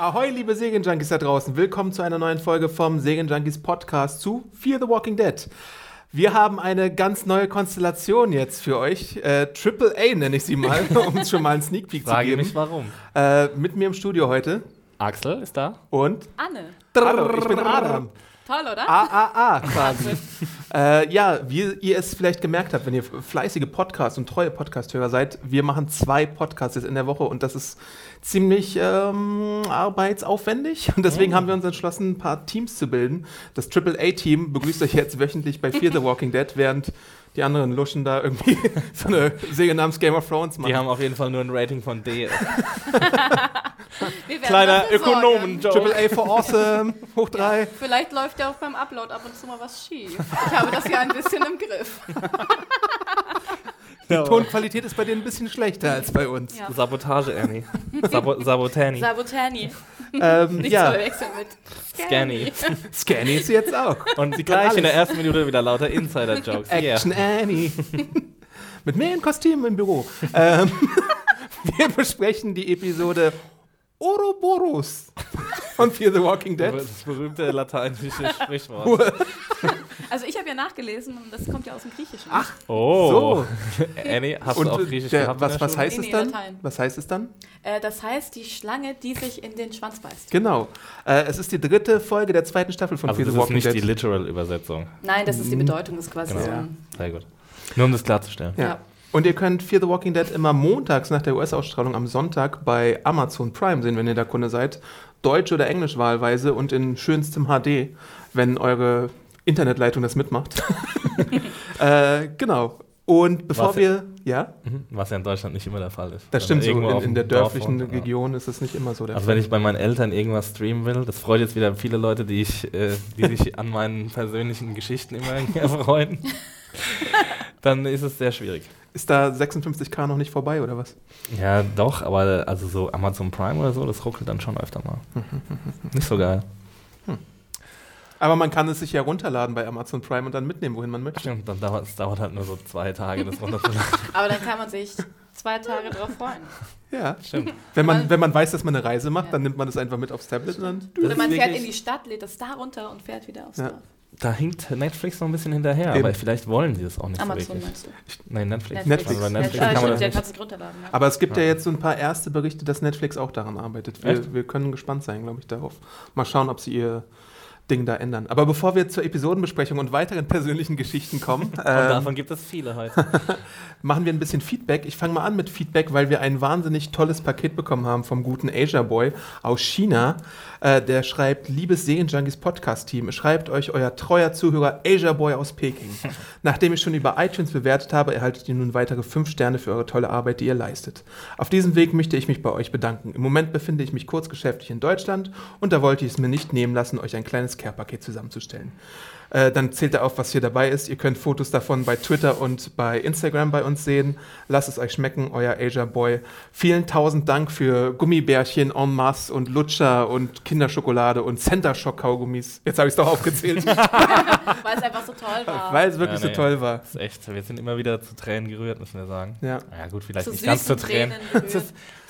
Ahoi, liebe Serienjunkies da draußen. Willkommen zu einer neuen Folge vom Serienjunkies Podcast zu Fear the Walking Dead. Wir haben eine ganz neue Konstellation jetzt für euch. Äh, Triple A nenne ich sie mal, um uns schon mal einen Sneak Peek Frage zu geben. mich warum. Äh, mit mir im Studio heute Axel ist da. und Anne. Hallo, ich bin Adam. Toll, oder? AAA quasi. äh, ja, wie ihr es vielleicht gemerkt habt, wenn ihr fleißige Podcast- und treue Podcast-Hörer seid, wir machen zwei Podcasts jetzt in der Woche und das ist ziemlich ähm, arbeitsaufwendig. Und deswegen haben wir uns entschlossen, ein paar Teams zu bilden. Das AAA-Team begrüßt euch jetzt wöchentlich bei Fear the Walking Dead, während die anderen luschen da irgendwie so eine Serie namens Game of Thrones machen. Die haben auf jeden Fall nur ein Rating von D. Kleiner sorgen. Ökonomen-Joke. AAA for Awesome, hoch drei. Vielleicht läuft ja auch beim Upload ab und zu mal was schief. Ich habe das ja ein bisschen im Griff. Die Tonqualität ist bei denen ein bisschen schlechter als bei uns. Ja. Sabotage, Annie. Sabo Sabotani. Sabotani. Ähm, Nicht ja, zu verwechseln mit Scanny. Scanny ist sie jetzt auch. Und gleich in der ersten Minute wieder lauter Insider-Jokes. Yeah. Action Annie. Mit mir in Kostüm im Büro. ähm, wir besprechen die Episode Ouroboros von Fear the Walking Dead. Das berühmte lateinische Sprichwort. Also ich habe ja nachgelesen und das kommt ja aus dem Griechischen. Ach, Oh. So. Annie, hast du auch Und Griechisch der, gehabt? was, was heißt Nee, es dann? Latein. Was heißt es dann? Äh, das heißt die Schlange, die sich in den Schwanz beißt. Genau. Äh, es ist die dritte Folge der zweiten Staffel von Also Fear das the ist Walking nicht die Dead. Literal-Übersetzung. Nein, das ist die Bedeutung, das ist quasi Genau. so. Ein- Sehr gut. Nur um das klarzustellen. Ja. Ja. Und ihr könnt Fear the Walking Dead immer montags nach der US-Ausstrahlung am Sonntag bei Amazon Prime sehen, wenn ihr da Kunde seid. Deutsch oder Englisch wahlweise und in schönstem HD, wenn eure Internetleitung das mitmacht. äh, genau. Und bevor Was- wir. Ja, Mhm. Was ja in Deutschland nicht immer der Fall ist. das stimmt so. In, in der Dorf dörflichen wohnt, ja. Region ist das nicht immer so der Also Fall. wenn ich bei meinen Eltern irgendwas streamen will, das freut jetzt wieder viele Leute, die, ich, äh, die sich an meinen persönlichen Geschichten immer erfreuen, dann ist es sehr schwierig. Ist da 56k noch nicht vorbei oder was? Ja, doch, aber also so Amazon Prime oder so, das ruckelt dann schon öfter mal. Nicht so geil. Aber man kann es sich ja runterladen bei Amazon Prime und dann mitnehmen, wohin man möchte. Stimmt, dann dauert es dauert halt nur so zwei Tage, das runterzuladen. Aber dann kann man sich zwei Tage drauf freuen. Ja. Stimmt. Wenn man, wenn man weiß, dass man eine Reise macht, Ja. dann nimmt man das einfach mit aufs Tablet und dann. Oder man fährt in die Stadt, lädt das da runter und fährt wieder aufs Ja. Dorf. Da hinkt Netflix noch ein bisschen hinterher, Eben. aber vielleicht wollen sie das auch nicht so Amazon wirklich. meinst du? Nein, Netflix. Netflix. Also Netflix Ah, kann man das nicht. runterladen. Ja. Aber es gibt ja. Ja. jetzt so ein paar erste Berichte, dass Netflix auch daran arbeitet. Wir, wir können gespannt sein, glaube ich, darauf. Mal schauen, ob sie ihr Ding da ändern. Aber bevor wir zur Episodenbesprechung und weiteren persönlichen Geschichten kommen, ähm, davon gibt es viele heute. machen wir ein bisschen Feedback. Ich fange mal an mit Feedback, weil wir ein wahnsinnig tolles Paket bekommen haben vom guten Asia Boy aus China. Äh, der schreibt, liebes Serienjunkies Podcast-Team, schreibt euch euer treuer Zuhörer Asia Boy aus Peking. Nachdem ich schon über iTunes bewertet habe, erhaltet ihr nun weitere fünf Sterne für eure tolle Arbeit, die ihr leistet. Auf diesem Weg möchte ich mich bei euch bedanken. Im Moment befinde ich mich kurzgeschäftlich in Deutschland und da wollte ich es mir nicht nehmen lassen, euch ein kleines Care-Paket zusammenzustellen. Äh, dann zählt er auf, was hier dabei ist. Ihr könnt Fotos davon bei Twitter und bei Instagram bei uns sehen. Lasst es euch schmecken, euer Asia Boy. Vielen tausend Dank für Gummibärchen en masse und Lutscher und Kinderschokolade und Center Shock Kaugummis. Jetzt habe ich es doch aufgezählt, Weil es einfach so toll war. weil es wirklich Ja, nee. so toll war. Das ist echt, wir sind immer wieder zu Tränen gerührt, müssen wir sagen. Ja. Ja gut, vielleicht Zu nicht ganz zu Tränen. Tränen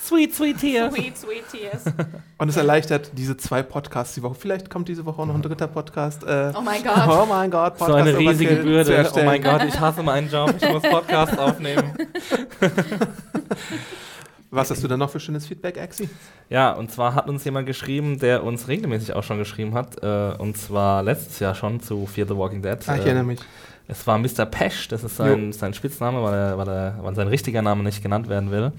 sweet, sweet tears. Sweet, sweet tears. Und es erleichtert diese zwei Podcasts die Woche. Vielleicht kommt diese Woche auch noch ein dritter Podcast. Äh, Oh mein Gott. Oh mein Gott, So eine riesige Bürde. Oh mein Gott, ich hasse meinen Job. Ich muss Podcast aufnehmen. Was hast du denn noch für schönes Feedback, Axi? Ja, und zwar hat uns jemand geschrieben, der uns regelmäßig auch schon geschrieben hat. Äh, und zwar letztes Jahr schon zu Fear the Walking Dead. Ah, ich Äh, erinnere mich. Es war Mr. Pesch, das ist sein, sein Spitzname, weil, er, weil, er, weil sein richtiger Name nicht genannt werden will.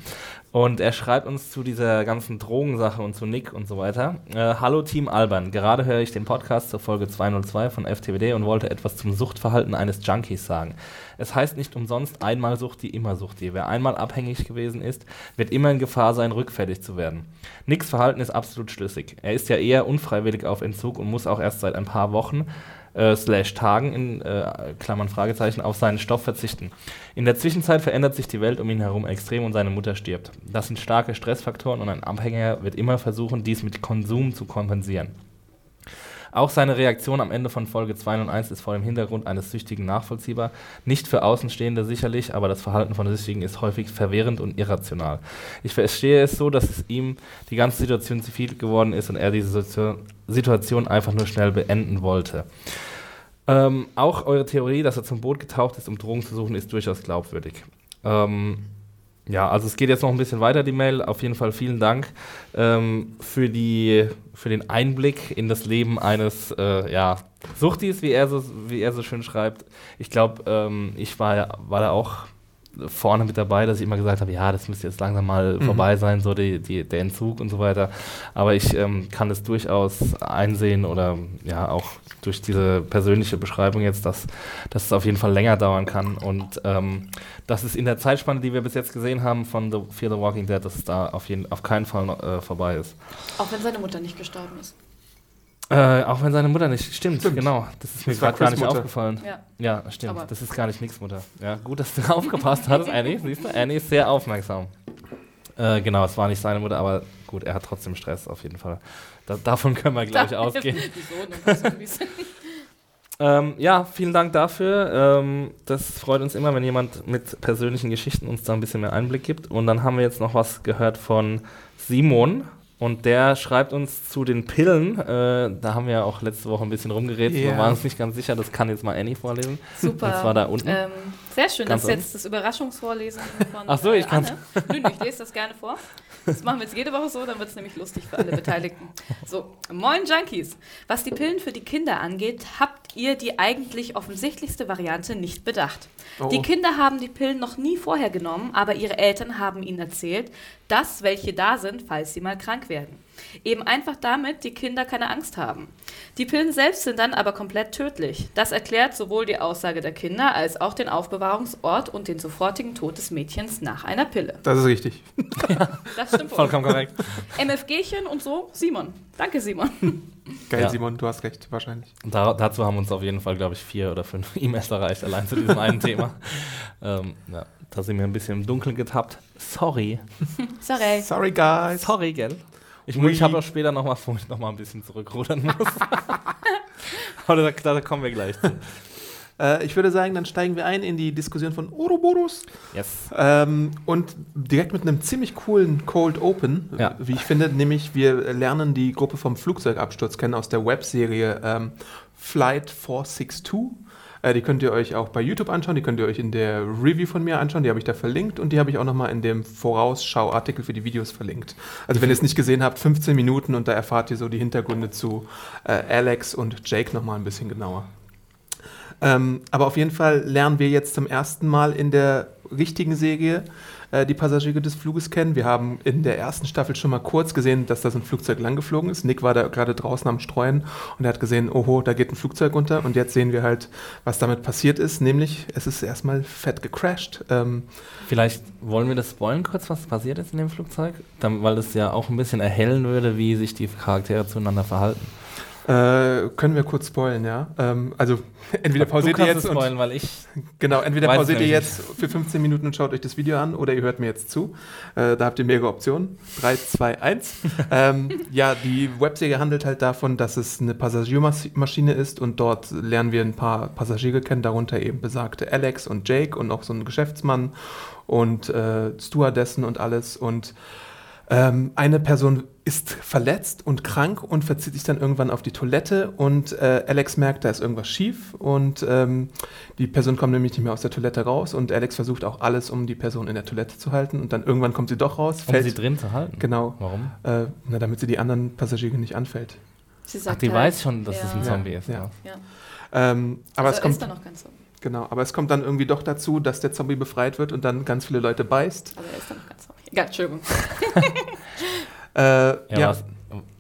Und er schreibt uns zu dieser ganzen Drogensache und zu Nick und so weiter. Äh, Hallo Team Alban, gerade höre ich den Podcast zur Folge 202 von FTWD und wollte etwas zum Suchtverhalten eines Junkies sagen. Es heißt nicht umsonst einmal Sucht, die immer Sucht. Wer einmal abhängig gewesen ist, wird immer in Gefahr sein, rückfällig zu werden. Nicks Verhalten ist absolut schlüssig. Er ist ja eher unfreiwillig auf Entzug und muss auch erst seit ein paar Wochen äh, slash Tagen in äh, Klammern Fragezeichen auf seinen Stoff verzichten. In der Zwischenzeit verändert sich die Welt um ihn herum extrem und seine Mutter stirbt. Das sind starke Stressfaktoren und ein Abhängiger wird immer versuchen, dies mit Konsum zu kompensieren. Auch seine Reaktion am Ende von Folge 201 ist vor dem Hintergrund eines Süchtigen nachvollziehbar. Nicht für Außenstehende sicherlich, aber das Verhalten von Süchtigen ist häufig verwirrend und irrational. Ich verstehe es so, dass es ihm die ganze Situation zu viel geworden ist und er diese Situation einfach nur schnell beenden wollte. Ähm, auch eure Theorie, dass er zum Boot getaucht ist, um Drogen zu suchen, ist durchaus glaubwürdig. Ähm, ja, also es geht jetzt noch ein bisschen weiter, die Mail. Auf jeden Fall vielen Dank ähm, für, die, für den Einblick in das Leben eines äh, ja, Suchtis, wie er, so, wie er so schön schreibt. Ich glaube, ähm, ich war, war da auch vorne mit dabei, dass ich immer gesagt habe, ja, das müsste jetzt langsam mal mhm. vorbei sein, so die, die, der Entzug und so weiter. Aber ich ähm, kann es durchaus einsehen oder ja auch durch diese persönliche Beschreibung jetzt, dass, dass es auf jeden Fall länger dauern kann und ähm, dass es in der Zeitspanne, die wir bis jetzt gesehen haben von The Fear the Walking Dead, dass es da auf, jeden, auf keinen Fall äh, vorbei ist. Auch wenn seine Mutter nicht gestorben ist. Äh, auch wenn seine Mutter nicht. Stimmt, stimmt. genau. Das ist mir gerade gar nicht Mutter. aufgefallen. Ja, ja stimmt. Aber das ist gar nicht Nix Mutter. Ja, gut, dass du aufgepasst hast, Annie. Siehst du? Annie ist sehr aufmerksam. Äh, genau, es war nicht seine Mutter, aber gut, er hat trotzdem Stress auf jeden Fall. Da, davon können wir, glaube ich, ausgehen. ähm, ja, vielen Dank dafür. Ähm, das freut uns immer, wenn jemand mit persönlichen Geschichten uns da ein bisschen mehr Einblick gibt. Und dann haben wir jetzt noch was gehört von Simon. Und der schreibt uns zu den Pillen. Äh, da haben wir ja auch letzte Woche ein bisschen rumgeredet. Yeah. Wir waren uns nicht ganz sicher. Das kann jetzt mal Annie vorlesen. Super. Das war da unten. Ähm, sehr schön. Ganz das ist jetzt das Überraschungsvorlesen von Ach so, ich kann Nö, ich lese das gerne vor. Das machen wir jetzt jede Woche so, dann wird es nämlich lustig für alle Beteiligten. So, moin Junkies. Was die Pillen für die Kinder angeht, habt ihr die eigentlich offensichtlichste Variante nicht bedacht. Oh. Die Kinder haben die Pillen noch nie vorher genommen, aber ihre Eltern haben ihnen erzählt, dass welche da sind, falls sie mal krank werden. Eben einfach damit die Kinder keine Angst haben. Die Pillen selbst sind dann aber komplett tödlich. Das erklärt sowohl die Aussage der Kinder als auch den Aufbewahrungsort und den sofortigen Tod des Mädchens nach einer Pille. Das ist richtig. Ja, das stimmt Vollkommen korrekt. MFGchen und so, Simon. Danke, Simon. Geil, ja. Simon, du hast recht, wahrscheinlich. Da, dazu haben uns auf jeden Fall, glaube ich, vier oder fünf E-Mails erreicht, allein zu diesem einen Thema. Ähm, ja, da sind wir ein bisschen im Dunkeln getappt. Sorry. Sorry. Sorry, guys. Sorry, gell? Ich, ich habe auch später noch mal, wo ich noch mal ein bisschen zurückrudern muss. Aber da, da, kommen wir gleich zu. Äh, ich würde sagen, dann steigen wir ein in die Diskussion von Ouroboros. Yes. Ähm, und direkt mit einem ziemlich coolen Cold Open, ja. wie ich finde, nämlich wir lernen die Gruppe vom Flugzeugabsturz kennen aus der Webserie ähm, Flight 462. Äh, die könnt ihr euch auch bei YouTube anschauen, die könnt ihr euch in der Review von mir anschauen, die habe ich da verlinkt und die habe ich auch nochmal in dem Vorausschau-Artikel für die Videos verlinkt. Also wenn ihr es nicht gesehen habt, 15 Minuten und da erfahrt ihr so die Hintergründe zu äh, Alex und Jake nochmal ein bisschen genauer. Ähm, aber auf jeden Fall lernen wir jetzt zum ersten Mal in der richtigen Serie äh, die Passagiere des Fluges kennen. Wir haben in der ersten Staffel schon mal kurz gesehen, dass da so ein Flugzeug langgeflogen ist. Nick war da gerade draußen am Streuen und er hat gesehen, oho, da geht ein Flugzeug runter. Und jetzt sehen wir halt, was damit passiert ist, nämlich es ist erstmal fett gecrashed. Ähm, Vielleicht wollen wir das spoilen kurz, was passiert ist in dem Flugzeug, Dann, weil es ja auch ein bisschen erhellen würde, wie sich die Charaktere zueinander verhalten. Äh, können wir kurz spoilen, ja? Ähm, also entweder pausiert ihr jetzt spoilen, weil ich genau entweder pausiert ihr jetzt für 15 Minuten und schaut euch das Video an oder ihr hört mir jetzt zu. Äh, da habt ihr mehrere Optionen. 3, 2, 1. ähm, ja, die Webserie handelt halt davon, dass es eine Passagiermaschine ist und dort lernen wir ein paar Passagiere kennen, darunter eben besagte Alex und Jake und auch so ein Geschäftsmann und äh, Stewardessen und alles und ähm, eine Person ist verletzt und krank und verzieht sich dann irgendwann auf die Toilette und äh, Alex merkt, da ist irgendwas schief und ähm, die Person kommt nämlich nicht mehr aus der Toilette raus und Alex versucht auch alles, um die Person in der Toilette zu halten und dann irgendwann kommt sie doch raus. Um sie drin zu halten? Genau. Warum? Äh, na, damit sie die anderen Passagiere nicht anfällt. Ach, die halt, weiß schon, dass ja. es ein Zombie ist. Ja. ja. Ähm, aber also es kommt, ist dann noch kein Zombie. Genau, aber es kommt dann irgendwie doch dazu, dass der Zombie befreit wird und dann ganz viele Leute beißt. Aber er ist dann noch ganz Zombie. Ja, Entschuldigung. äh, ja, ja. Was,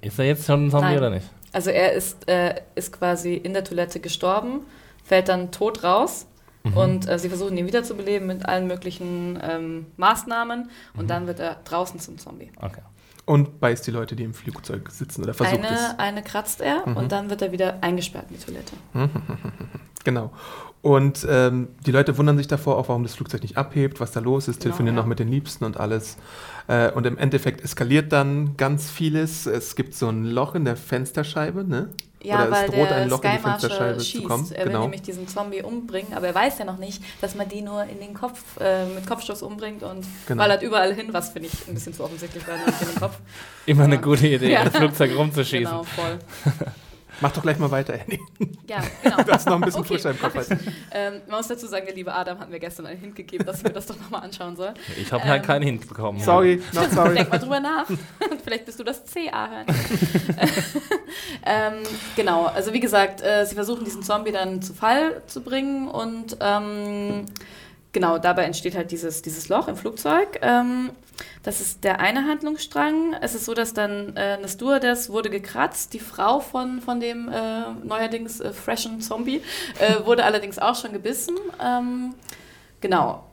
ist er jetzt schon ein Zombie Nein. oder nicht? Also er ist, äh, ist quasi in der Toilette gestorben, fällt dann tot raus mhm. und äh, sie versuchen ihn wiederzubeleben mit allen möglichen ähm, Maßnahmen und mhm. dann wird er draußen zum Zombie. Okay. Und beißt die Leute, die im Flugzeug sitzen oder versucht eine, es. Eine kratzt er mhm. und dann wird er wieder eingesperrt in die Toilette. Genau. Und ähm, die Leute wundern sich davor auch, warum das Flugzeug nicht abhebt, was da los ist, genau, telefonieren ja. noch mit den Liebsten und alles. Äh, und im Endeffekt eskaliert dann ganz vieles. Es gibt so ein Loch in der Fensterscheibe, ne? Ja, Oder weil es droht der ein Loch in die Sky Marshal Fensterscheibe schießt. zu kommen. Er will Genau. nämlich diesen Zombie umbringen, aber er weiß ja noch nicht, dass man die nur in den Kopf, äh, mit Kopfstoß umbringt und Genau. ballert überall hin, was finde ich ein bisschen zu offensichtlich war, in den Kopf. Immer eine Ja. gute Idee, Ja. ein Flugzeug rumzuschießen. Genau, voll. Mach doch gleich mal weiter, Andy. Ja, genau. Du hast noch ein bisschen Okay, frischer im Kopf. Ähm, man muss dazu sagen, der liebe Adam hat mir gestern einen Hint gegeben, dass ich mir das doch nochmal anschauen soll. Ich habe halt Ähm, keinen Hint bekommen. Sorry, not sorry. Denk mal drüber nach. Vielleicht bist du das CA hören. ähm, genau, also wie gesagt, äh, sie versuchen diesen Zombie dann zu Fall zu bringen und ähm, genau, dabei entsteht halt dieses, dieses Loch im Flugzeug. Ähm, das ist der eine Handlungsstrang. Es ist so, dass dann äh, eine Stewardess wurde gekratzt. Die Frau von, von dem äh, neuerdings äh, freshen Zombie äh, wurde allerdings auch schon gebissen. Ähm, genau.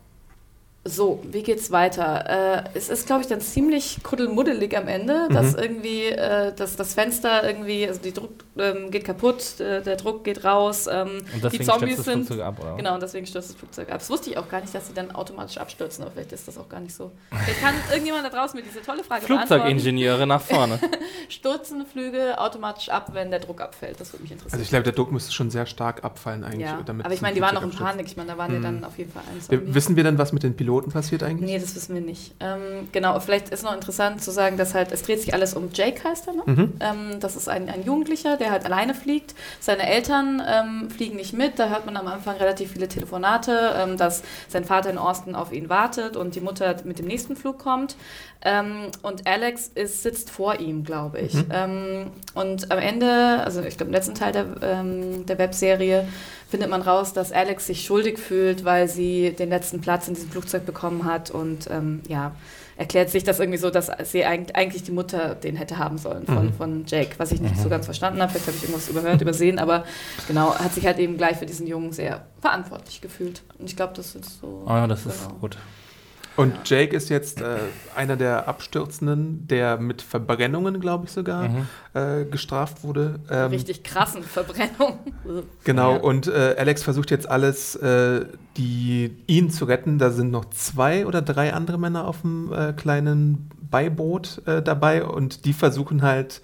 So, wie geht's weiter? Äh, es ist, glaube ich, dann ziemlich kuddelmuddelig am Ende, dass irgendwie äh, dass das Fenster irgendwie, also die Druck ähm, geht kaputt, äh, der Druck geht raus, ähm, Und die deswegen Zombies stürzt das sind. Flugzeug ab, oder? Genau, und deswegen stürzt das Flugzeug ab. Das wusste ich auch gar nicht, dass sie dann automatisch abstürzen, aber vielleicht ist das auch gar nicht so. Vielleicht kann irgendjemand da draußen mir diese tolle Frage. Flugzeugingenieure nach vorne. Stürzen Flüge automatisch ab, wenn der Druck abfällt? Das würde mich interessieren. Also ich glaube, der Druck müsste schon sehr stark abfallen eigentlich. ja, damit aber ich meine, die waren noch in Panik. Ich meine, da waren die dann auf jeden Fall ein abstürzt. Zombie. Wir- Wissen wir denn, was mit den Piloten passiert eigentlich? Nee, das wissen wir nicht. Ähm, genau, vielleicht ist noch interessant zu sagen, dass halt, es dreht sich alles um Jake heißt er, ne? Mhm. Ähm, das ist ein, ein Jugendlicher, der halt alleine fliegt. Seine Eltern ähm, fliegen nicht mit. Da hört man am Anfang relativ viele Telefonate, ähm, dass sein Vater in Austin auf ihn wartet und die Mutter mit dem nächsten Flug kommt. Ähm, und Alex ist, sitzt vor ihm, glaube ich. Ähm, und am Ende, also ich glaube im letzten Teil der, der Webserie, findet man raus, dass Alex sich schuldig fühlt, weil sie den letzten Platz in diesem Flugzeug bekommen hat und ähm, ja, erklärt sich das irgendwie so, dass sie eigentlich, die Mutter den hätte haben sollen von, Mhm. von Jake, was ich nicht so ganz verstanden habe. Vielleicht habe ich irgendwas überhört, übersehen, aber genau, hat sich halt eben gleich für diesen Jungen sehr verantwortlich gefühlt. Und ich glaube, das ist so. Oh, ja, das ist genau. gut. Und Jake ist jetzt äh, einer der Abstürzenden, der mit Verbrennungen, glaube ich sogar, Mhm. äh, gestraft wurde. Ähm, Richtig krassen Verbrennung. Genau, Ja. und äh, Alex versucht jetzt alles, äh, die, ihn zu retten. Da sind noch zwei oder drei andere Männer auf dem äh, kleinen Beiboot äh, dabei und die versuchen halt,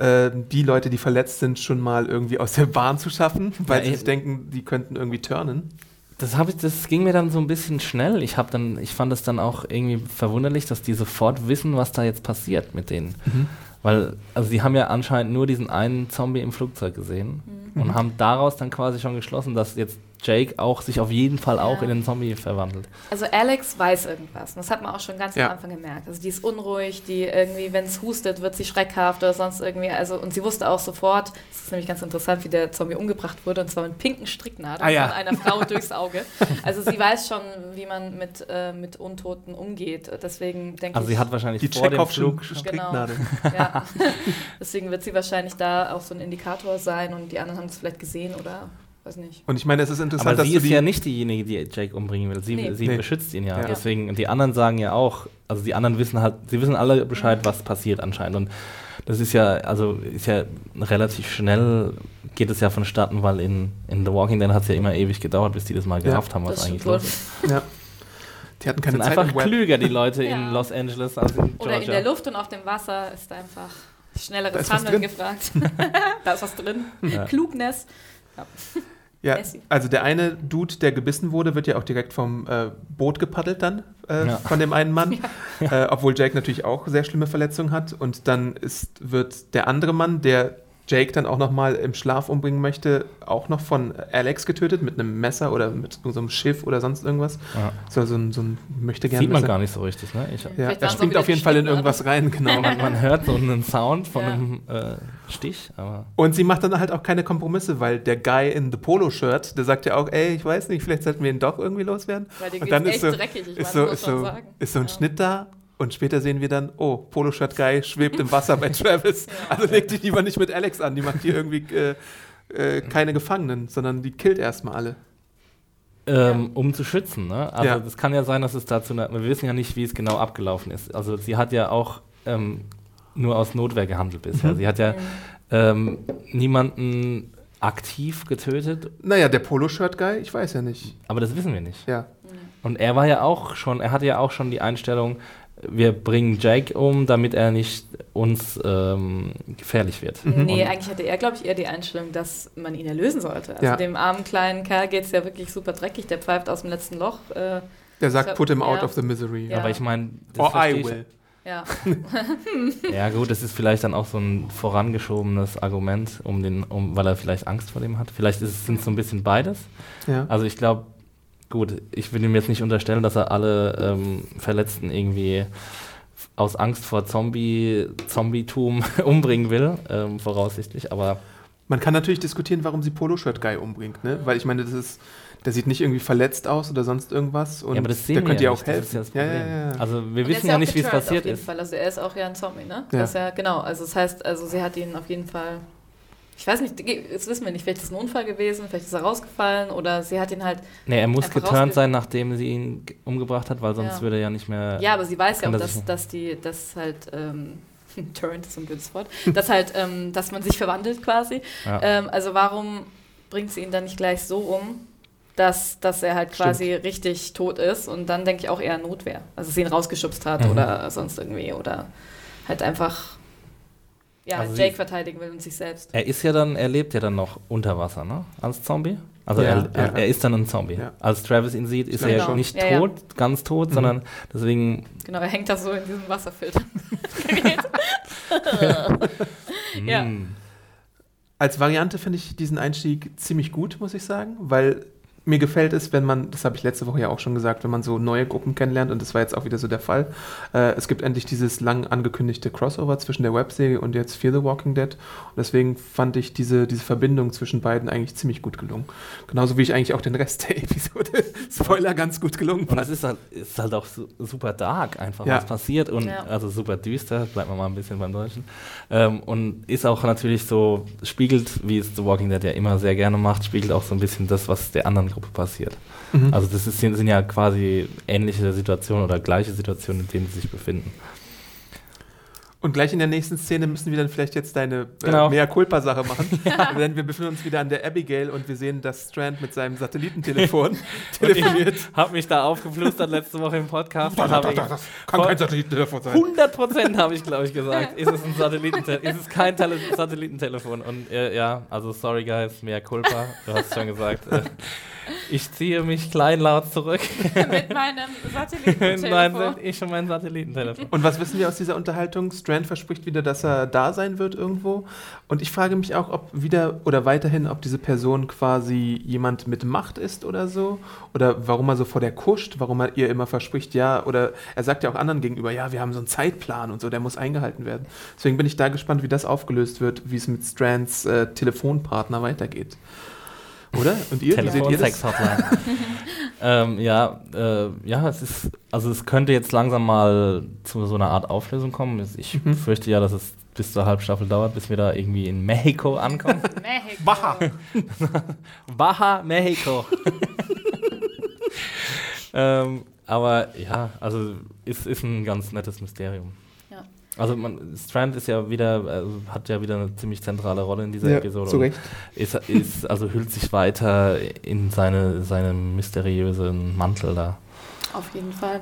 die Leute, die verletzt sind, schon mal irgendwie aus der Bahn zu schaffen, weil Ja, sie sich denken, die könnten irgendwie turnen. Das, hab ich, das ging mir dann so ein bisschen schnell. Ich, hab dann, ich fand es dann auch irgendwie verwunderlich, dass die sofort wissen, was da jetzt passiert mit denen. Weil, also sie haben ja anscheinend nur diesen einen Zombie im Flugzeug gesehen und haben daraus dann quasi schon geschlossen, dass jetzt Jake auch sich auf jeden Fall auch Ja. in den Zombie verwandelt. Also Alex weiß irgendwas. Und das hat man auch schon ganz Ja. am Anfang gemerkt. Also die ist unruhig, die irgendwie, wenn es hustet, wird sie schreckhaft oder sonst irgendwie. Also, und sie wusste auch sofort, es ist nämlich ganz interessant, wie der Zombie umgebracht wurde, und zwar mit pinken Stricknadeln Ah, ja. von einer Frau durchs Auge. Also sie weiß schon, wie man mit, äh, mit Untoten umgeht. Deswegen denke Also ich. sie hat wahrscheinlich Die vor dem Flug Stricknadel. ja. Deswegen wird sie wahrscheinlich da auch so ein Indikator sein und die anderen haben es vielleicht gesehen oder weiß nicht. Und ich meine, es ist interessant, Aber dass sie du ist die ja nicht diejenige, die Jake umbringen will. Sie, Nee. sie Nee. beschützt ihn ja. Ja. Deswegen, die anderen sagen ja auch, also die anderen wissen halt, sie wissen alle Bescheid, was passiert anscheinend. Und das ist ja, also ist ja relativ schnell geht es ja vonstatten, weil in, in The Walking Dead hat es ja immer ewig gedauert, bis die das mal Ja. gerafft haben, was Das eigentlich los ist. Ja. Die hatten keine sind Zeit einfach klüger, die Leute Ja. in Los Angeles als in Oder in der Georgia. Luft und auf dem Wasser ist einfach schnelleres Handeln gefragt. da ist was drin. Ja. Klugness. Ja, Messi. also der eine Dude, der gebissen wurde, wird ja auch direkt vom äh, Boot gepaddelt dann, äh, Ja. von dem einen Mann. Äh, obwohl Jake natürlich auch sehr schlimme Verletzungen hat. Und dann ist, wird der andere Mann, der Jake dann auch nochmal im Schlaf umbringen möchte, auch noch von Alex getötet mit einem Messer oder mit so einem Schiff oder sonst irgendwas. Ja. So, so ein, so ein möchte gerne Sieht man gar nicht so richtig, ne? Ich, Ja, er springt auf jeden Fall in irgendwas rein, genau. man, man hört so einen Sound von Ja. einem äh, Stich, aber Und sie macht dann halt auch keine Kompromisse, weil der Guy in the Polo-Shirt, der sagt ja auch, ey, ich weiß nicht, vielleicht sollten wir ihn doch irgendwie loswerden. Weil dir Und dann echt ist so, dreckig, ich ist so, muss ist so, sagen. ist so ein Ja. Schnitt da und später sehen wir dann, oh, Polo-Shirt Guy schwebt im Wasser bei Travis. Also leg dich lieber nicht mit Alex an, die macht hier irgendwie äh, äh, keine Gefangenen, sondern die killt erstmal alle. ähm, um zu schützen. Ne? Also Ja. das kann ja sein, dass es dazu, wir wissen ja nicht, wie es genau abgelaufen ist. Also sie hat ja auch ähm, nur aus Notwehr gehandelt bisher. Mhm. Sie hat ja ähm, niemanden aktiv getötet, Naja, der Polo-Shirt Guy, ich weiß ja nicht. aber das wissen wir nicht. Ja. Und er war ja auch schon, er hatte ja auch schon die Einstellung, wir bringen Jake um, damit er nicht uns ähm, gefährlich wird. Nee, Und- eigentlich hatte er, glaube ich, eher die Einstellung, dass man ihn erlösen sollte. Also Ja. dem armen kleinen Kerl geht es ja wirklich super dreckig, der pfeift aus dem letzten Loch. Äh, Der sagt, put him out ja. of the misery. Ja. Aber ich meine, Or I will. ja. Ja gut, das ist vielleicht dann auch so ein vorangeschobenes Argument, um den, um, weil er vielleicht Angst vor dem hat. Vielleicht ist es sind so ein bisschen beides. Ja. Also ich glaube, gut, ich will ihm jetzt nicht unterstellen, dass er alle ähm, Verletzten irgendwie aus Angst vor Zombie, Zombietum umbringen will, ähm, voraussichtlich, aber Man kann natürlich diskutieren, warum sie Polo-Shirt-Guy umbringt, ne? Weil ich meine, das ist, der sieht nicht irgendwie verletzt aus oder sonst irgendwas. Und ja, aber das sehen der könnte ja auch das ist helfen. ja das ja, ja, Problem. ja, ja. Also wir Und wissen ja nicht, wie es passiert auf jeden ist. Fall. Also er ist auch ja ein Zombie, ne? Ja. Das ist ja, genau. Also das heißt, also sie hat ihn auf jeden Fall. Ich weiß nicht, das wissen wir nicht. Vielleicht ist es ein Unfall gewesen, vielleicht ist er rausgefallen oder sie hat ihn halt. Nee, er muss geturnt sein, nachdem sie ihn umgebracht hat, weil sonst Ja. würde er ja nicht mehr... Ja, aber sie weiß ja auch, das dass, dass die, dass halt, ähm, Turnt ist ein blödes Wort, dass halt, ähm, dass man sich verwandelt quasi. Ja. Ähm, also warum bringt sie ihn dann nicht gleich so um, dass, dass er halt quasi richtig tot ist und dann denke ich auch eher Notwehr. Also sie ihn rausgeschubst hat Mhm. oder sonst irgendwie oder halt einfach ja, Also sie- Jake verteidigen will und sich selbst. Er ist ja dann, er lebt ja dann noch unter Wasser, ne? Als Zombie. Also Ja, er, er, er ist dann ein Zombie. Ja. Als Travis ihn sieht, ist er Genau. ja nicht Ja, ja. tot, ganz tot, Mhm. sondern deswegen. Genau, er hängt da so in diesem Wasserfilter. Ja. mm, Als Variante finde ich diesen Einstieg ziemlich gut, muss ich sagen, weil mir gefällt es, wenn man, das habe ich letzte Woche ja auch schon gesagt, wenn man so neue Gruppen kennenlernt und das war jetzt auch wieder so der Fall. Äh, es gibt endlich dieses lang angekündigte Crossover zwischen der Webserie und jetzt Fear the Walking Dead und deswegen fand ich diese, diese Verbindung zwischen beiden eigentlich ziemlich gut gelungen. Genauso wie ich eigentlich auch den Rest der Episode, Spoiler, ganz gut gelungen Und es fand. ist halt, ist halt auch su super dark, einfach Ja. was passiert. Und Ja. also super düster, bleibt man mal ein bisschen beim Deutschen. Ähm, und ist auch natürlich so, spiegelt, wie es The Walking Dead ja immer sehr gerne macht, spiegelt auch so ein bisschen das, was der anderen Gruppe passiert. Mhm. Also das ist, sind, sind ja quasi ähnliche Situationen oder gleiche Situationen, in denen sie sich befinden. Und gleich in der nächsten Szene müssen wir dann vielleicht jetzt deine Genau. äh, Mea Culpa-Sache machen. Denn wir befinden uns wieder an der Abigail und wir sehen, dass Strand mit seinem Satellitentelefon telefoniert. Habe mich da aufgeflüstert letzte Woche im Podcast. und Das, hab das, ich- kann kein Satellitentelefon sein. 100 Prozent habe ich, glaube ich, gesagt. Ist es ein Satellitentelefon? Ist es kein Tele Satellitentelefon? Und äh, ja, also sorry guys, mehr Culpa. Du hast schon gesagt. Äh, ich ziehe mich kleinlaut zurück. Mit meinem Satellitentelefon. Nein, ich und mein Satellitentelefon. Und was wissen wir aus dieser Unterhaltung? Strand verspricht wieder, dass er da sein wird irgendwo. Und ich frage mich auch, ob wieder oder weiterhin, ob diese Person quasi jemand mit Macht ist oder so. Oder warum er so vor der kuscht, warum er ihr immer verspricht, ja, oder er sagt ja auch anderen gegenüber, ja, wir haben so einen Zeitplan und so, der muss eingehalten werden. Deswegen bin ich da gespannt, wie das aufgelöst wird, wie es mit Strands äh, Telefonpartner weitergeht. Oder? Und ihr? Wie seht ihr das? Telefon-Sex-Hotline. ähm, ja, äh, ja, es ist, also es könnte jetzt langsam mal zu so einer Art Auflösung kommen. Ich Mhm. fürchte ja, dass es bis zur Halbstaffel dauert, bis wir da irgendwie in Mexiko ankommen. Mexiko. Baja. Baja, Mexiko. ähm, aber ja, also ist, ist ein ganz nettes Mysterium. Also man, Strand ist ja wieder, also hat ja wieder eine ziemlich zentrale Rolle in dieser Ja, Episode. zu Recht. Ist, ist, also hüllt sich weiter in seine, seinen mysteriösen Mantel da. Auf jeden Fall.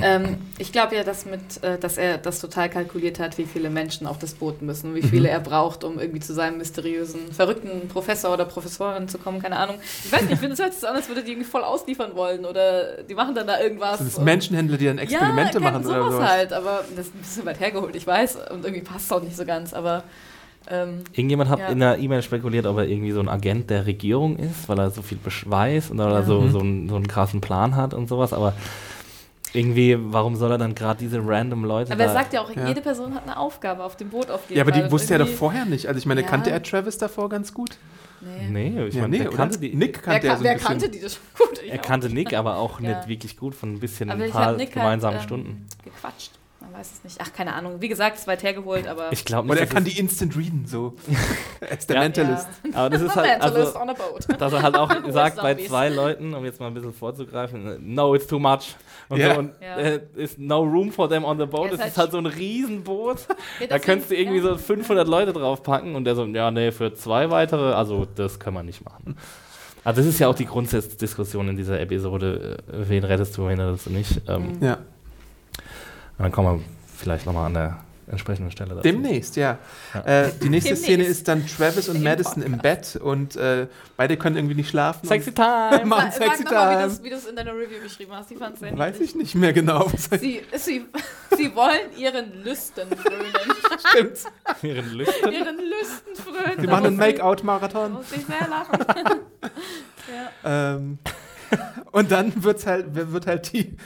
Ähm, ich glaube ja, dass, mit, äh, dass er das total kalkuliert hat, wie viele Menschen auf das Boot müssen, wie viele er braucht, um irgendwie zu seinem mysteriösen, verrückten Professor oder Professorin zu kommen. Keine Ahnung. Ich weiß nicht, ich finde es hört sich so an, als würde die irgendwie voll ausliefern wollen oder die machen dann da irgendwas. Sind und- Menschenhändler, die dann Experimente ja, machen sowas oder sowas? halt, aber das ist ein bisschen weit hergeholt, ich weiß. Und irgendwie passt es auch nicht so ganz, aber ähm, Irgendjemand hat Ja. in einer E-Mail spekuliert, ob er irgendwie so ein Agent der Regierung ist, weil er so viel weiß und weil er so, Mhm. so, einen, so einen krassen Plan hat und sowas, aber irgendwie, warum soll er dann gerade diese random Leute aber er da sagt ja auch, Ja. jede Person hat eine Aufgabe auf dem Boot auf jeden Ja, aber die wusste er doch vorher nicht. Also ich meine, Ja. kannte er Travis davor ganz gut? Nee. Nee, ich Ja, meine, nee, der kannte die, Nick Wer, kannte er kan so ein wer bisschen. kannte die das schon gut? Ich er auch. kannte Nick, aber auch Ja. nicht wirklich gut von ein bisschen Aber ein paar halt, gemeinsamen ähm, Stunden. gequatscht. Man weiß es nicht. Ach, keine Ahnung. Wie gesagt, es ist weit hergeholt, aber. Ich glaube Oder nicht, er dass kann es- die instant readen, so. er ist der Ja. Mentalist. aber das ist A halt, also, on a boat. dass er halt auch sagt bei zwei Leuten, um jetzt mal ein bisschen vorzugreifen, no, it's too much. Und, Ja. so, und Ja. äh, ist no room for them on the boat. Ja, ist Es halt ist halt so ein Riesenboot. Ja, Da könntest du irgendwie ja. so 500 Leute draufpacken und der so, ja, nee, für zwei weitere, also das können wir nicht machen. Also das ist ja auch die Grundsatzdiskussion in dieser Episode, äh, wen rettest du, wen rettest du nicht. Ähm, Mhm. Ja. Und Dann kommen wir vielleicht nochmal an der entsprechenden Stelle dazu. Demnächst, ja. Ja. Äh, die nächste Demnächst. Szene ist dann Travis und Im Madison im Bett und äh, beide können irgendwie nicht schlafen. Sexy Time! machen Sag, sexy sag nochmal, wie time. du es- wie du es in deiner Review beschrieben hast. Die fand sehr Weiß ich nicht mehr genau. Sie, sie, sie wollen ihren Lüsten frönen. stimmt. Ihren Lüsten. ihren Lüsten frönen. Die Da machen einen Make-out-Marathon. Muss ich sehr lachen. ja. Ähm, und dann wird's halt, wird halt die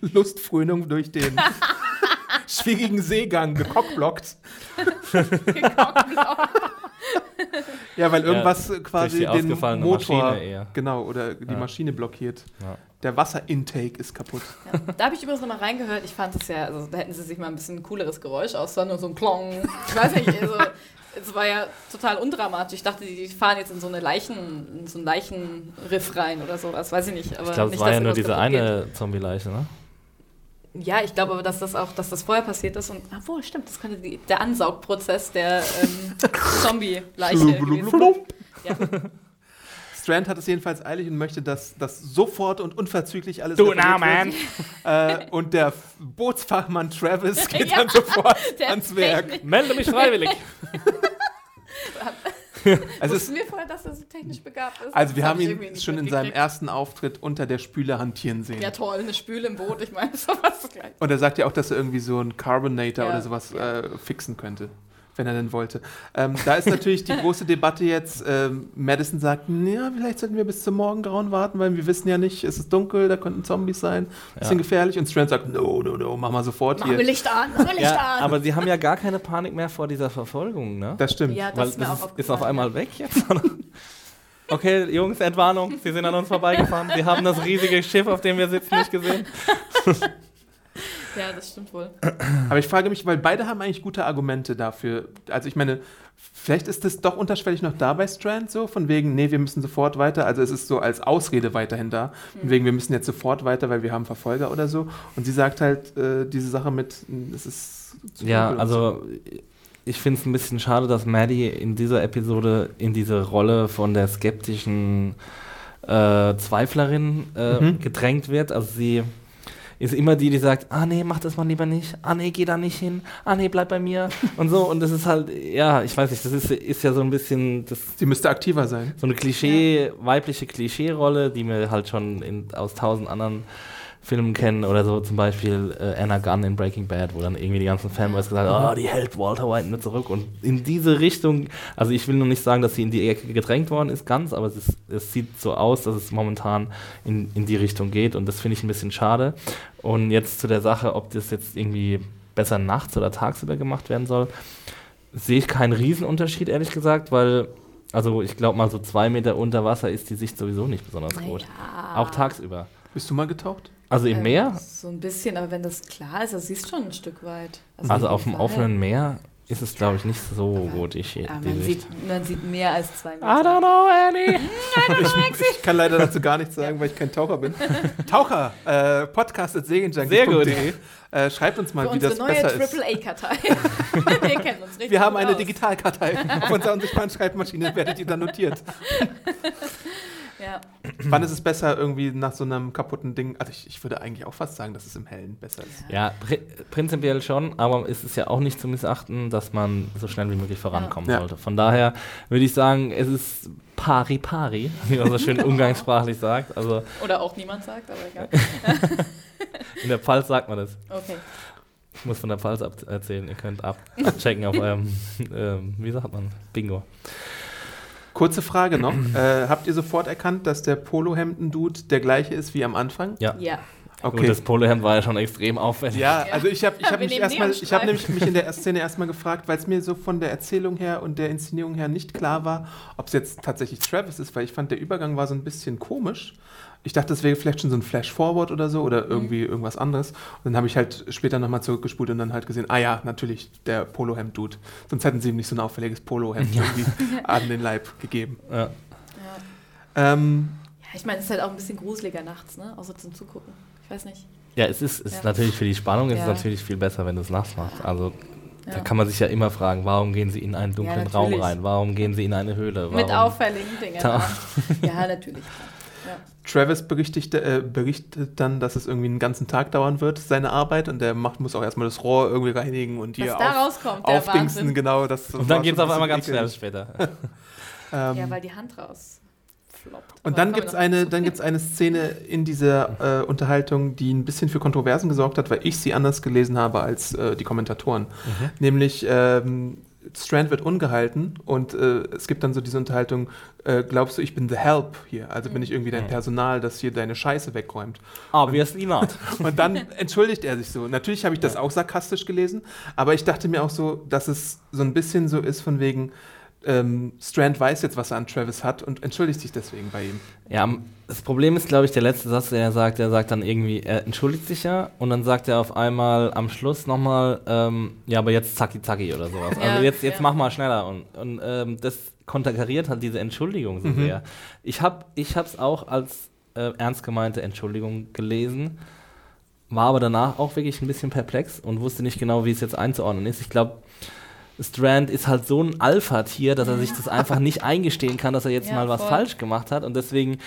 Lustfrönung durch den schwierigen Seegang gekockblockt. Ja, weil irgendwas äh, quasi den Motor, genau, oder die Ja. Maschine blockiert. Ja. Der Wasserintake ist kaputt. Ja. Da habe ich übrigens nochmal reingehört. Ich fand es ja, also da hätten sie sich mal ein bisschen cooleres Geräusch aus, sondern nur so ein Plong. Ich weiß nicht, also, es war ja total undramatisch. Ich dachte, die fahren jetzt in so eine Leichen, in so einen Leichenriff rein oder sowas, weiß ich nicht. Aber Ich glaube, es war ja nur diese eine Zombie-Leiche, ne? Ja, ich glaube aber, dass das auch, dass das vorher passiert ist und, obwohl, stimmt, das könnte die, der Ansaugprozess der ähm, Zombie-Leiche. Ja. Strand hat es jedenfalls eilig und möchte, dass das sofort und unverzüglich alles now, repariert man! wird. Äh, und der Bootsfachmann Travis geht Ja, dann sofort ans Werk. Technik- Melde mich freiwillig! Also, es, Wussten wir vorher, dass er so technisch begabt ist? also wir haben hab ihn schon in seinem ersten Auftritt unter der Spüle hantieren sehen. Ja, toll, eine Spüle im Boot, ich meine, sowas gleich. Und er sagt ja auch, dass er irgendwie so einen Carbonator Ja. oder sowas äh, fixen könnte, wenn er denn wollte. Ähm, da ist natürlich die große Debatte jetzt. Ähm, Madison sagt, ja, vielleicht sollten wir bis zum Morgengrauen warten, weil wir wissen ja nicht, es ist dunkel, da könnten Zombies sein, bisschen Ja. gefährlich. Und Strand sagt, no, no, no, mach mal sofort wir hier. Licht an, machen wir Licht Ja, an. aber sie haben ja gar keine Panik mehr vor dieser Verfolgung, ne? Das stimmt. ja, das Weil ist mir auch ist auf einmal weg jetzt. Okay, Jungs, Entwarnung. Sie sind an uns vorbeigefahren. Sie haben das riesige Schiff, auf dem wir sitzen, nicht gesehen. Ja, das stimmt wohl. Aber ich frage mich, weil beide haben eigentlich gute Argumente dafür. Also ich meine, vielleicht ist das doch unterschwellig noch da bei Strand so, von wegen, nee, wir müssen sofort weiter. Also es ist so als Ausrede weiterhin da. Von wegen, wir müssen jetzt sofort weiter, weil wir haben Verfolger oder so. Und sie sagt halt äh, diese Sache mit, es ist zu Ja, also ich finde es ein bisschen schade, dass Maddie in dieser Episode in diese Rolle von der skeptischen äh, Zweiflerin äh, Mhm. gedrängt wird. Also sie ist immer die, die sagt, ah nee, mach das mal lieber nicht, ah nee, geh da nicht hin, ah nee, bleib bei mir und so. Und das ist halt, ja, ich weiß nicht, das ist, ist ja so ein bisschen das, Sie müsste aktiver sein. so eine Klischee, weibliche Klischee-Rolle, die wir halt schon in, aus tausend anderen Filmen kennen oder so zum Beispiel äh, Anna Gunn in Breaking Bad, wo dann irgendwie die ganzen Fanboys gesagt haben, oh, die hält Walter White nicht zurück und in diese Richtung, also ich will nur nicht sagen, dass sie in die Ecke gedrängt worden ist, ganz, aber es, ist, es sieht so aus, dass es momentan in, in die Richtung geht und das finde ich ein bisschen schade. Und jetzt zu der Sache, ob das jetzt irgendwie besser nachts oder tagsüber gemacht werden soll, sehe ich keinen Riesenunterschied, ehrlich gesagt, weil, also ich glaube mal, so zwei Meter unter Wasser ist die Sicht sowieso nicht besonders gut. Ja. Auch tagsüber. Bist du mal getaucht? Also im Ähm, Meer, So ein bisschen, aber wenn das klar ist, das siehst schon ein Stück weit. also auf dem offenen Meer, ist es, glaube ich, nicht so Aber- gut, Ja, die man, sieht, man sieht mehr als zwei I don't Meter. know, Annie. Ich, ich kann leider dazu gar nichts sagen, weil ich kein Taucher bin. Taucher, äh, Podcast at Sehr gut. Äh, schreibt uns mal, Für wie das unsere neue besser ist. AAA-Kartei. Wir kennen uns richtig Wir haben gut eine. Digitalkartei. Auf unserer unsichtbaren Schreibmaschine werdet ihr dann notiert. Ja. Wann ist es besser, irgendwie nach so einem kaputten Ding? Also ich, ich würde eigentlich auch fast sagen, dass es im Hellen besser ist. Ja, pri prinzipiell schon, aber es ist ja auch nicht zu missachten, dass man so schnell wie möglich vorankommen Ja. sollte. Von daher würde ich sagen, es ist pari pari, wie man so schön umgangssprachlich sagt. Also Oder auch niemand sagt, aber egal. in der Pfalz sagt man das. Okay. Ich muss von der Pfalz ab erzählen. Ihr könnt ab abchecken auf eurem, ähm, wie sagt man, Bingo. Kurze Frage noch. äh, habt ihr sofort erkannt, dass der Polohemden-Dude der gleiche ist wie am Anfang? Ja. Ja. Gut, das Polohemd war ja schon extrem auffällig. Ja, also ich habe ich hab mich nehmen erstmal, ich habe Neonstreifen. nämlich mich in der ersten Szene erstmal gefragt, weil es mir so von der Erzählung her und der Inszenierung her nicht klar war, ob es jetzt tatsächlich Travis ist, weil ich fand, der Übergang war so ein bisschen komisch. Ich dachte, das wäre vielleicht schon so ein Flash-Forward oder so oder irgendwie irgendwas anderes. Und dann habe ich halt später nochmal zurückgespult und dann halt gesehen, ah ja, natürlich, der Polohemd-Dude. Sonst hätten sie ihm nicht so ein auffälliges Polohemd irgendwie an den Leib gegeben. Ja. Ja. Ähm, ja, ich meine, es ist halt auch ein bisschen gruseliger nachts, ne? Außer zum Zugucken. Ich weiß nicht. Ja, es ist, es ist Ja. natürlich für die Spannung, es Ja. ist natürlich viel besser, wenn du es nachts machst. Also da Ja. kann man sich ja immer fragen, warum gehen sie in einen dunklen Ja, Raum rein? Warum gehen sie in eine Höhle? Warum? Mit auffälligen Dingen. Ja, ja natürlich. Ja. Travis äh, berichtet dann, dass es irgendwie einen ganzen Tag dauern wird, seine Arbeit. Und der macht, muss auch erstmal das Rohr irgendwie reinigen und hier Was da auf, rauskommt, der aufdingsen. Genau, das Und dann geht es auf ein einmal ganz schnell später. Ähm, Ja, weil die Hand raus floppt. Und dann gibt es eine, zu. dann gibt's eine Szene in dieser äh, Unterhaltung, die ein bisschen für Kontroversen gesorgt hat, weil ich sie anders gelesen habe als äh, die Kommentatoren. Mhm. Nämlich ähm, Strand wird ungehalten und äh, es gibt dann so diese Unterhaltung, äh, glaubst du, ich bin the help hier? Also bin ich irgendwie dein Mhm. Personal, das hier deine Scheiße wegräumt. Obviously not. Und dann entschuldigt er sich so. Natürlich habe ich das auch sarkastisch gelesen, aber ich dachte mir auch so, dass es so ein bisschen so ist von wegen, ähm, Strand weiß jetzt, was er an Travis hat und entschuldigt sich deswegen bei ihm. Ja, das Problem ist, glaube ich, der letzte Satz, den er sagt, er sagt dann irgendwie, er entschuldigt sich ja und dann sagt er auf einmal am Schluss nochmal, ähm, ja, aber jetzt zacki zacki oder sowas. Ja, also jetzt, jetzt ja. mach mal schneller und, und ähm, das konterkariert halt diese Entschuldigung so Mhm. sehr. Ich habe ich es auch als äh, ernst gemeinte Entschuldigung gelesen, war aber danach auch wirklich ein bisschen perplex und wusste nicht genau, wie es jetzt einzuordnen ist. Ich glaube, Strand ist halt so ein Alpha-Tier, dass er sich das einfach nicht eingestehen kann, dass er jetzt Ja, mal was voll. falsch gemacht hat und deswegen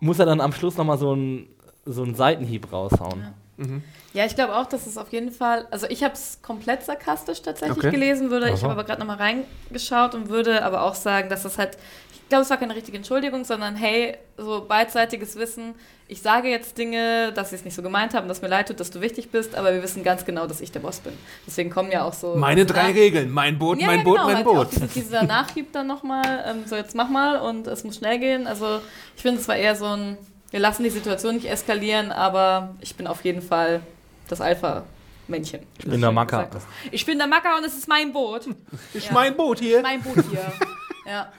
muss er dann am Schluss nochmal so einen so einen Seitenhieb raushauen. Ja. Mhm. Ja, ich glaube auch, dass es auf jeden Fall, also ich habe es komplett sarkastisch tatsächlich Okay. gelesen, würde, ich Aha. habe aber gerade nochmal reingeschaut und würde aber auch sagen, dass es halt, ich glaube, es war keine richtige Entschuldigung, sondern hey, so beidseitiges Wissen, ich sage jetzt Dinge, dass sie es nicht so gemeint haben, dass mir leid tut, dass du wichtig bist, aber wir wissen ganz genau, dass ich der Boss bin. Deswegen kommen ja auch so... Meine drei Nach- Regeln. Mein Boot, ja, mein ja, Boot, genau, mein halt auch Boot. Diese, dieser Nachhieb dann nochmal, ähm, so jetzt mach mal und es muss schnell gehen. Also ich finde, es war eher so ein, wir lassen die Situation nicht eskalieren, aber ich bin auf jeden Fall das Alpha-Männchen. Ich bin der Macker. Ich bin der Macker und es ist mein Boot. Ich Ja. mein Boot hier. Mein Boot hier. ja.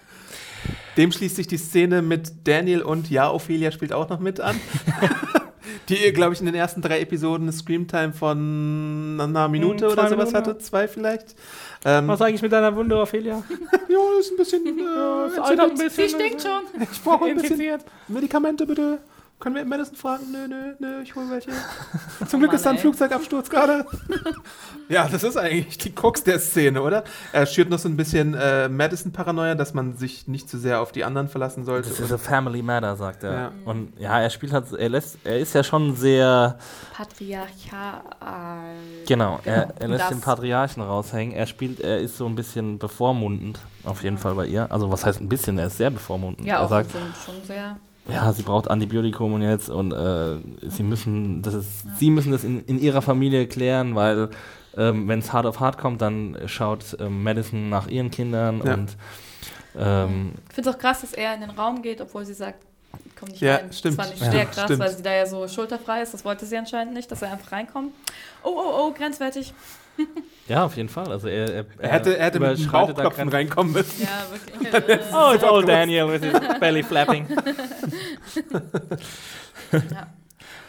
Dem schließt sich die Szene mit Daniel und ja, Ophelia spielt auch noch mit an. Die, glaube ich, in den ersten drei Episoden eine Screamtime von einer Minute Hm, oder sowas Minuten, hatte. Zwei vielleicht. Ähm, Was eigentlich mit deiner Wunde, Ophelia? ja, das ist ein bisschen. Äh, das altert ein bisschen. Die stinkt schon. ich brauche ein bisschen. Medikamente, bitte. Können wir Madison fragen? Nö, nö, nö, ich hole welche. Zum Glück Mann, ist da ein ey. Flugzeugabsturz gerade. ja, das ist eigentlich die Krux der Szene, oder? Er schürt noch so ein bisschen äh, Madison-Paranoia, dass man sich nicht zu sehr auf die anderen verlassen sollte. Das ist a family matter, sagt er. Ja. Und ja, er spielt halt, er lässt, er ist ja schon sehr, Patriarchal. genau, er, er lässt Das- den Patriarchen raushängen. Er spielt, er ist so ein bisschen bevormundend, auf jeden Fall bei ihr. Also was heißt ein bisschen, er ist sehr bevormundend. Ja, er auch sagt, schon sehr. Ja, sie braucht Antibiotikum und jetzt und äh, sie müssen, das ist, sie müssen das in, in ihrer Familie klären, weil ähm, wenn es hart auf hart kommt, dann schaut ähm, Madison nach ihren Kindern Ja. und ähm, Ich finde es auch krass, dass er in den Raum geht, obwohl sie sagt, komm nicht Ja, rein. stimmt. Das fand ich Ja, sehr krass, stimmt. weil sie da ja so schulterfrei ist. Das wollte sie anscheinend nicht, dass er einfach reinkommt. Oh, oh, oh, grenzwertig. ja, auf jeden Fall. Also er, er, Er hätte, er hätte mit dem überschreitet da Bauchklopfen reinkommen müssen. Ja, wirklich. Oh, it's old Daniel with his belly flapping. ja.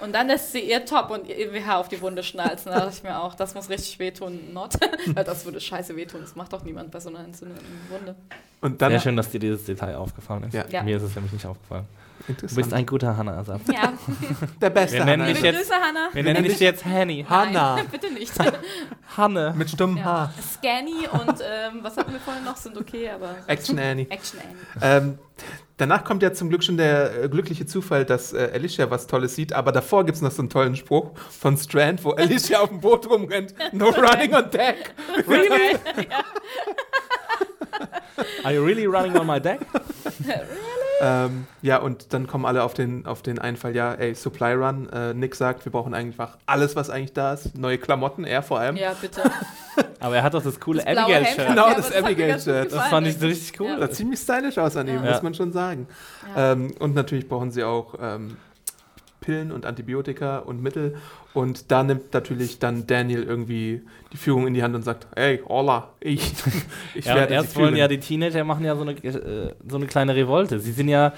Und dann lässt sie ihr Top und ihr WH auf die Wunde schnalzen. Da dachte ich mir auch, das muss richtig wehtun, not. Weil das würde scheiße wehtun. Das macht doch niemand bei so einer entzündeten Wunde. Und dann. Sehr schön, dass dir dieses Detail aufgefallen ist. Ja. Ja. Mir ist es nämlich nicht aufgefallen. Du bist ein guter Hanna-Asaf. Ja, der beste Wir nennen Hanna. dich jetzt- Grüße, Hannah. Wir nennen dich jetzt Hanny. Hanna. Nein, bitte nicht. Hanne. Mit stummem Ja. Haar. Scanny und ähm, was hatten wir vorhin noch? Sind okay, aber. Action Annie. Action Annie. Ähm, danach kommt ja zum Glück schon der äh, glückliche Zufall, dass äh, Alicia was Tolles sieht, aber davor gibt es noch so einen tollen Spruch von Strand, wo Alicia auf dem Boot rumrennt. No running on deck. Really? Are you really running on my deck? Ähm, ja, und dann kommen alle auf den, auf den Einfall, ja, ey, Supply Run. Äh, Nick sagt, wir brauchen einfach alles, was eigentlich da ist. Neue Klamotten, er vor allem. Ja, bitte. Aber er hat doch das coole Abigail-Shirt. Genau, das aber- hat mir Abigail ganz gut Shirt. Das fand ich so richtig cool. Ja. Sah ziemlich stylisch aus an ihm, Ja. muss man schon sagen. Ja. Ähm, und natürlich brauchen sie auch ähm, Pillen und Antibiotika und Mittel. Und da nimmt natürlich dann Daniel irgendwie die Führung in die Hand und sagt, hey, Ola, ich, ich Ja, werde erst wollen ja die Teenager machen ja so eine, äh, so eine kleine Revolte. Sie sind ja,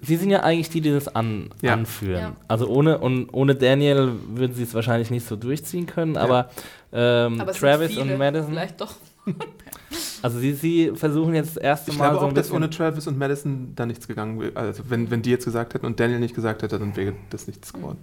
sie sind ja eigentlich die, die das an, Ja. anführen. Ja. Also ohne und ohne Daniel würden sie es wahrscheinlich nicht so durchziehen können, aber, ähm, Aber Travis und Madison, Vielleicht doch. also sie, sie versuchen jetzt das erste ich Mal glaube so auch, dass ohne Travis und Madison da nichts gegangen wäre. Also wenn, wenn die jetzt gesagt hätten und Daniel nicht gesagt hätte, dann wäre das nichts geworden.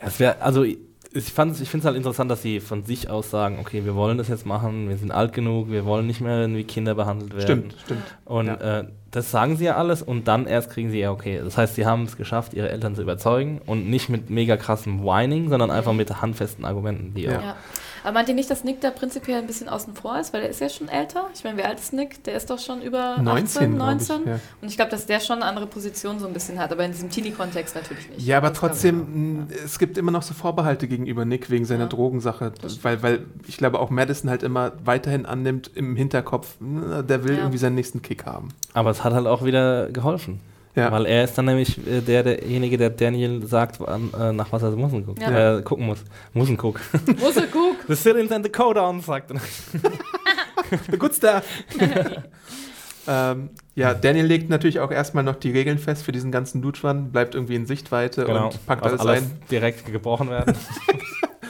Ja, es wär, also ich, ich finde es halt interessant, dass sie von sich aus sagen, okay, wir wollen das jetzt machen, wir sind alt genug, wir wollen nicht mehr wie Kinder behandelt werden. Stimmt, stimmt. Und Ja. äh, das sagen sie ja alles und dann erst kriegen sie ja okay. Das heißt, sie haben es geschafft, ihre Eltern zu überzeugen und nicht mit mega krassem Whining, sondern einfach mit handfesten Argumenten, die Ja. Ja. Aber meint ihr nicht, dass Nick da prinzipiell ein bisschen außen vor ist? Weil er ist ja schon älter. Ich meine, wie alt ist Nick? Der ist doch schon über 19, 18, glaub 19. ich, ja. Und ich glaube, dass der schon eine andere Position so ein bisschen hat. Aber in diesem Teenie-Kontext natürlich nicht. Ja, aber Das trotzdem, es gibt immer noch so Vorbehalte gegenüber Nick wegen seiner Ja. Drogensache. Weil, weil ich glaube auch Madison halt immer weiterhin annimmt im Hinterkopf, der will Ja. irgendwie seinen nächsten Kick haben. Aber hat halt auch wieder geholfen. Ja. Weil er ist dann nämlich äh, der, derjenige, der Daniel sagt, wann, äh, nach was er Musen guckt. Ja. Äh, gucken muss. Musen guck. er gucken. The Citizens and the Codons, sagt er. The good stuff. ähm, ja, Daniel legt natürlich auch erstmal noch die Regeln fest für diesen ganzen Dutschwan, bleibt irgendwie in Sichtweite und packt Also alles, ein. direkt gebrochen werden.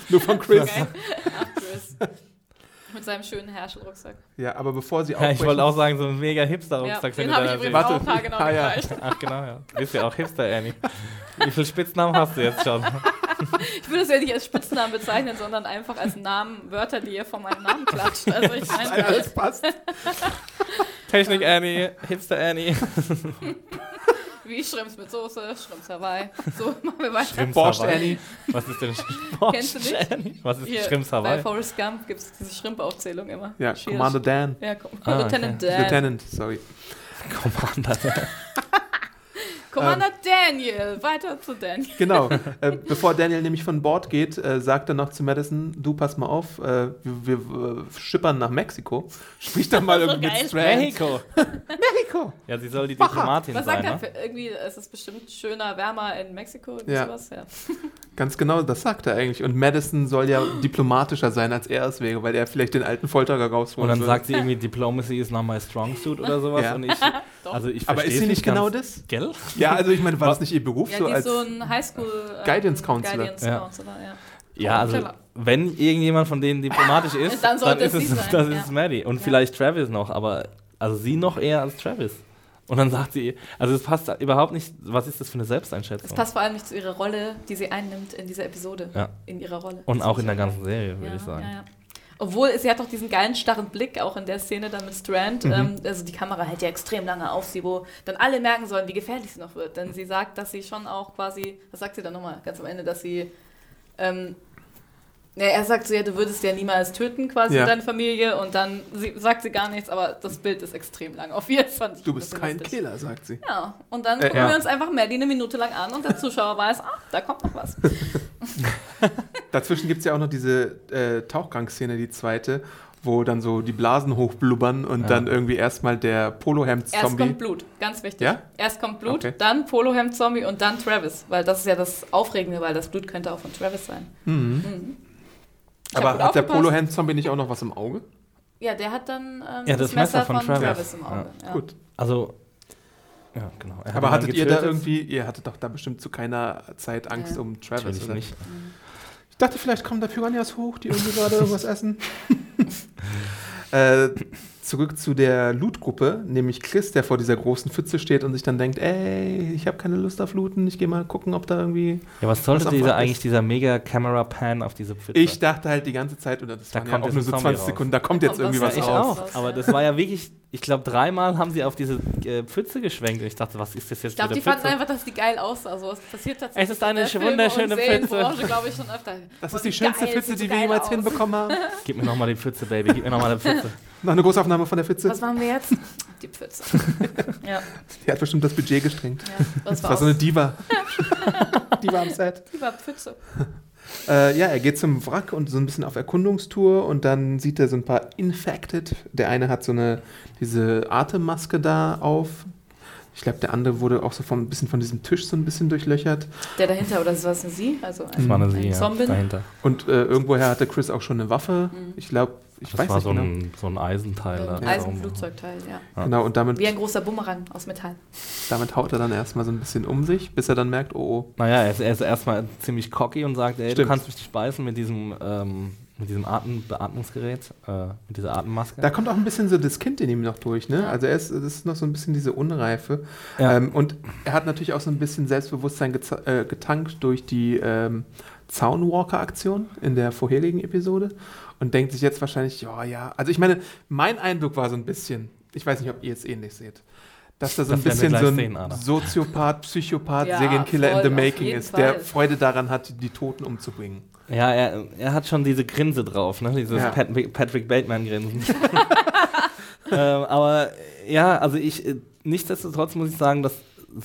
Nur von Chris. Okay. Ach, Chris. Mit seinem schönen Herschel-Rucksack. Ja, aber bevor sie ja, aufbrechen, ich wollte auch sagen, so ein mega Ja, Hipster-Rucksack den findet habe ich übrigens. Warte. auch haargenau Ah, ja. Ach genau, ja. Du bist ja auch Hipster, Annie. Wie viele Spitznamen hast du jetzt schon? Ich würde es ja nicht als Spitznamen bezeichnen, sondern einfach als Namen, Wörter, die ihr vor meinem Namen klatscht. Also ich meine, alles passt. Technik Annie, Hipster Annie. wie Schrimps mit Soße, Schrimps Hawaii. So, machen wir weiter. Shrimps Borscht Hawaii. Annie. Was ist denn Kennst du nicht? Annie? Was ist Hier, Shrimps bei Hawaii? Forrest Gump gibt es diese Shrimp-Aufzählung immer. Ja, Cheers. Commander Dan. Ja, komm. Ah, okay. Lieutenant Dan. Lieutenant, sorry. Commander. Commander Daniel. Weiter zu Daniel. Genau. äh, bevor Daniel nämlich von Bord geht, äh, sagt er noch zu Madison, du pass mal auf, äh, wir, wir äh, schippern nach Mexiko. Sprich doch mal So irgendwie mit Strand. Mexico. Mexiko. Ja, sie soll die. Diplomatin Was sein, sagt ne? er? Irgendwie ist es bestimmt schöner, wärmer in Mexiko. Irgendwie Ja. sowas. Ja. Ganz genau, das sagt er eigentlich. Und Madison soll ja diplomatischer sein, als er es wäre, weil er vielleicht den alten Folterer Und rausholen dann würde. sagt sie irgendwie, Diplomacy is not my strong suit oder sowas. Ja. Und ich, Doch. also ich Aber ist sie nicht genau das? Gell? Ja, also ich meine, war das nicht ihr Beruf Ja, so die als ist so ein Highschool ähm, Guidance Counselor. Guidance Ja. Counselor, ja. Ja, Oh, also wenn irgendjemand von denen diplomatisch ist, Dann dann, sollte ist es es, das ja. ist Maddie. Und Ja. vielleicht Travis noch, aber also sie noch eher als Travis. Und dann sagt sie, also es passt überhaupt nicht, was ist das für eine Es Selbsteinschätzung? passt vor allem nicht zu ihrer Rolle, die sie einnimmt in dieser Episode. Ja. In ihrer Rolle. Und Das auch in der ganzen Serie, würde ja, ich sagen. Ja, ja. Obwohl, sie hat doch diesen geilen, starren Blick, auch in der Szene da mit Strand. Mhm. Ähm, also die Kamera hält ja extrem lange auf sie, wo dann alle merken sollen, wie gefährlich sie noch wird. Denn sie sagt, dass sie schon auch quasi, was sagt sie dann nochmal ganz am Ende, dass sie, ähm, ja, er sagt so, ja, du würdest ja niemals töten quasi Ja. deine Familie und dann sie, sagt sie gar nichts, aber das Bild ist extrem lang. Auf jeden Fall. du bist kein Killer, sagt sie. Ja, und dann Äh, gucken ja. wir uns einfach Maddie eine Minute lang an und der Zuschauer weiß, ah, da kommt noch was. Dazwischen gibt es ja auch noch diese äh, Tauchgangszene, die zweite, wo dann so die Blasen hochblubbern und Ja. dann irgendwie erstmal der Erst Polohemd-Zombie. kommt Blut, ganz wichtig. Ja? Erst kommt Blut, Okay. dann Polohemd-Zombie und dann Travis. Weil das ist ja das Aufregende, weil das Blut könnte auch von Travis sein. Mhm. Mhm. Aber hat der aufgepasst. Polohemd-Zombie nicht auch noch was im Auge? Ja, der hat dann ähm, Ja, das Messer von Travis. im Auge. Ja. Gut. Also, ja, genau. Er Aber hattet ihr da irgendwie, ihr hattet doch da bestimmt zu keiner Zeit Angst Ja. um Travis, Natürlich oder? nicht. Ich dachte, vielleicht kommen da Piranhas hoch, die irgendwie gerade irgendwas essen. äh, zurück zu der Loot-Gruppe, nämlich Chris, der vor dieser großen Pfütze steht und sich dann denkt, ey, ich habe keine Lust auf Looten, ich gehe mal gucken, ob da irgendwie... Ja, was sollte Was dieser eigentlich, ist. dieser Mega-Camera-Pan auf diese Pfütze? Ich dachte halt die ganze Zeit, oder das Da waren ja kommt auch jetzt nur so Zombie 20 raus. Sekunden, da kommt jetzt kommt irgendwie was was ich raus. auch. Aber Ja. das war ja wirklich, ich glaube, dreimal haben sie auf diese äh, Pfütze geschwenkt und ich dachte, was ist das jetzt Ich glaube, die eine fanden Pfütze? einfach, dass die geil aussah. So, es passiert tatsächlich. Es ist eine in der wunderschöne Pfütze. Ich, schon öfter. Das ist die schönste geil, Pfütze, die wir jemals aus. hinbekommen haben. Gib mir nochmal die Pfütze, Baby, gib mir nochmal die Pfütze. Noch eine Großaufnahme von der Pfütze. Was machen wir jetzt? Die Pfütze. ja, Die hat bestimmt das Budget gestrengt. ja, das Das war war so eine. Diva. Diva am Set. Lieber Pfütze. Äh, ja, er geht zum Wrack und so ein bisschen auf Erkundungstour und dann sieht er so ein paar Infected. Der eine hat so eine, diese Atemmaske da auf. Ich glaube, der andere wurde auch so von, ein bisschen von diesem Tisch so ein bisschen durchlöchert. Der dahinter, oder war es eine Sie? Also ein, Das war eine ein Sie, ja, Zombie? dahinter. Und äh, irgendwoher hatte Chris auch schon eine Waffe. Mhm. Ich glaube, ich Das weiß war nicht so genau. ein, so ein Eisenteil. Ein Eisenflugzeugteil, ja. Ja. Genau, und damit, Wie ein großer Bumerang aus Metall. damit haut er dann erstmal so ein bisschen um sich, bis er dann merkt, oh, oh. Naja, er ist, er ist erstmal ziemlich cocky und sagt, ey, du Stimmt. kannst mich nicht beißen mit diesem, ähm, mit diesem Atem Beatmungsgerät, äh, mit dieser Atemmaske. Da kommt auch ein bisschen so das Kind in ihm noch durch, ne? Also er ist, das ist noch so ein bisschen diese Unreife. Ja. Ähm, und er hat natürlich auch so ein bisschen Selbstbewusstsein äh, getankt durch die ähm, Zaunwalker-Aktion in der vorherigen Episode und denkt sich jetzt wahrscheinlich, ja, ja. Also ich meine, mein Eindruck war so ein bisschen, ich weiß nicht, ob ihr es ähnlich seht, dass da so ein Das bisschen so ein sehen. Soziopath, Psychopath, Ja, Serienkiller in the making ist, der Fall. Freude daran hat, die Toten umzubringen. Ja, er, er hat schon diese Grinse drauf, ne? Dieses Ja. Pat Patrick Bateman-Grinsen. ähm, aber ja, also ich, äh, nichtsdestotrotz muss ich sagen, dass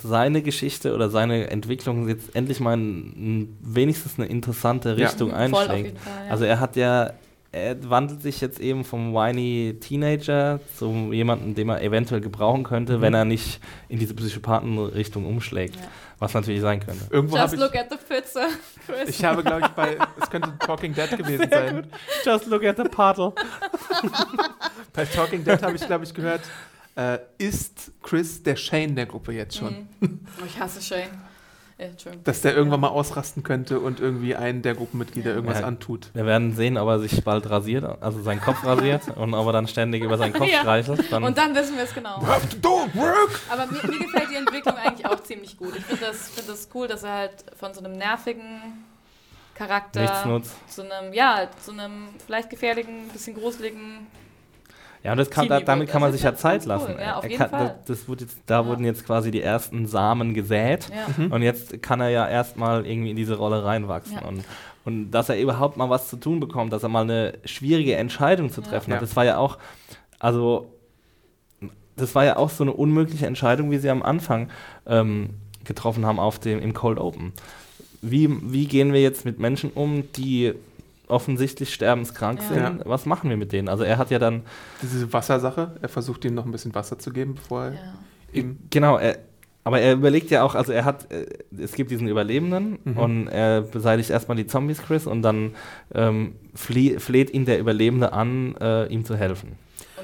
seine Geschichte oder seine Entwicklung jetzt endlich mal in, in wenigstens eine interessante Ja. Richtung auf einschlägt. Fall, ja. Also er hat ja, er wandelt sich jetzt eben vom whiny Teenager zu jemandem, den man eventuell gebrauchen könnte, Mhm. wenn er nicht in diese Psychopathenrichtung umschlägt. Ja. Was natürlich sein könnte. Irgendwo Just look ich, at the Pfütze, Chris. ich habe, glaube ich, bei, es könnte Talking Dead gewesen sein. Just look at the puddle. Bei Talking Dead habe ich, glaube ich, gehört, äh, ist Chris der Shane der Gruppe jetzt schon? Mhm. Oh, ich hasse Shane. Ja. Dass der irgendwann mal ausrasten könnte und irgendwie einen der Gruppenmitglieder irgendwas Ja. antut. Wir werden sehen, ob er sich bald rasiert, also seinen Kopf rasiert und ob er dann ständig über seinen Kopf Ja. streichelt. Dann Und dann wissen wir es genau. Have to do work! Aber mir, mir gefällt die Entwicklung eigentlich auch ziemlich gut. Ich finde das, find das cool, dass er halt von so einem nervigen Charakter nichts nutzt. zu einem, ja, zu einem vielleicht gefährlichen, bisschen gruseligen. Ja, und das kann, da, damit kann man sich ich ja Zeit ganz cool. lassen. Ja, auf Er jeden kann, Fall. Das, das wurde jetzt, da Ja. wurden jetzt quasi die ersten Samen gesät. Ja. Und jetzt kann er ja erstmal irgendwie in diese Rolle reinwachsen. Ja. Und, und dass er überhaupt mal was zu tun bekommt, dass er mal eine schwierige Entscheidung zu treffen Ja. hat, das war ja auch, also, das war ja auch so eine unmögliche Entscheidung, wie sie am Anfang ähm, getroffen haben auf dem, im Cold Open. Wie, wie gehen wir jetzt mit Menschen um, die offensichtlich sterbenskrank Ja. sind? Was machen wir mit denen? Also er hat ja dann, Diese Wassersache, er versucht ihm noch ein bisschen Wasser zu geben, bevor er Ja. ihm. Genau, er, aber er überlegt ja auch, also er hat, äh, es gibt diesen Überlebenden Mhm. und er beseitigt erstmal die Zombies, Chris, und dann ähm, flie, fleht ihn der Überlebende an, äh, ihm zu helfen.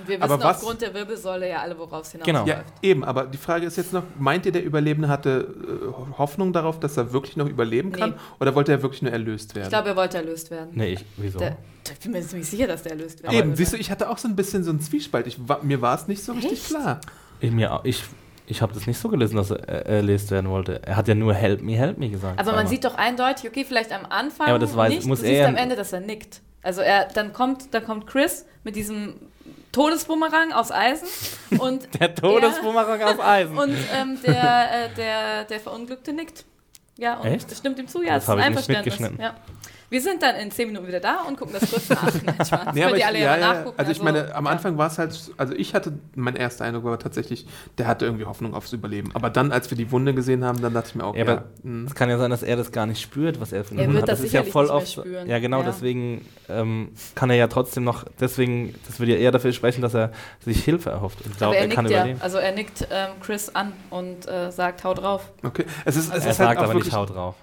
Und wir Aber wissen was- aufgrund der Wirbelsäule ja alle, worauf es Genau. hinausläuft. Ja, eben, aber die Frage ist jetzt noch: Meint ihr, der Überlebende hatte äh, Hoffnung darauf, dass er wirklich noch überleben kann? Nee. Oder wollte er wirklich nur erlöst werden? Ich glaube, er wollte erlöst werden. Nee, ich, wieso? Der, ich bin mir ziemlich sicher, dass der erlöst werden Eben, würde. siehst du, ich hatte auch so ein bisschen so einen Zwiespalt. Ich, mir war es nicht so richtig Echt? klar. ich mir, ich, ich habe das nicht so gelesen, dass er erlöst werden wollte. Er hat ja nur Help me, help me gesagt. Aber man sieht doch eindeutig, okay, vielleicht am Anfang Ja, aber das weiß- nicht, muss du er siehst am Ende, dass er nickt. Also er, dann kommt, dann kommt Chris mit diesem Todesbumerang aus Eisen und der Todesbumerang aus Eisen. Und ähm, der, äh, der, der Verunglückte nickt. Ja, und Echt? stimmt ihm zu. Ja, Das ist ein Einverständnis. mitgeschnitten. Ja. Wir sind dann in 10 Minuten wieder da und gucken das kurz nach. Nein. Nee, ich, alle ja, ja, nachgucken. also ich meine, am ja. Anfang war es halt, also ich hatte, mein erster Eindruck war tatsächlich, der hatte irgendwie Hoffnung aufs Überleben. Aber dann, als wir die Wunde gesehen haben, dann dachte ich mir auch, Ja, ja, aber mh. Es kann ja sein, dass er das gar nicht spürt, was er für eine Er Wunde wird hat. das Das ist ja sicherlich voll nicht mehr oft. spüren. Ja, genau, Ja. deswegen ähm, kann er ja trotzdem noch, deswegen, das würde ja eher dafür sprechen, dass er sich Hilfe erhofft. Ich aber glaube, er er kann ja. überleben. Also er nickt ähm, Chris an und äh, sagt, hau drauf. okay. Es ist, es Er ist sagt halt auch aber wirklich, nicht Haut drauf.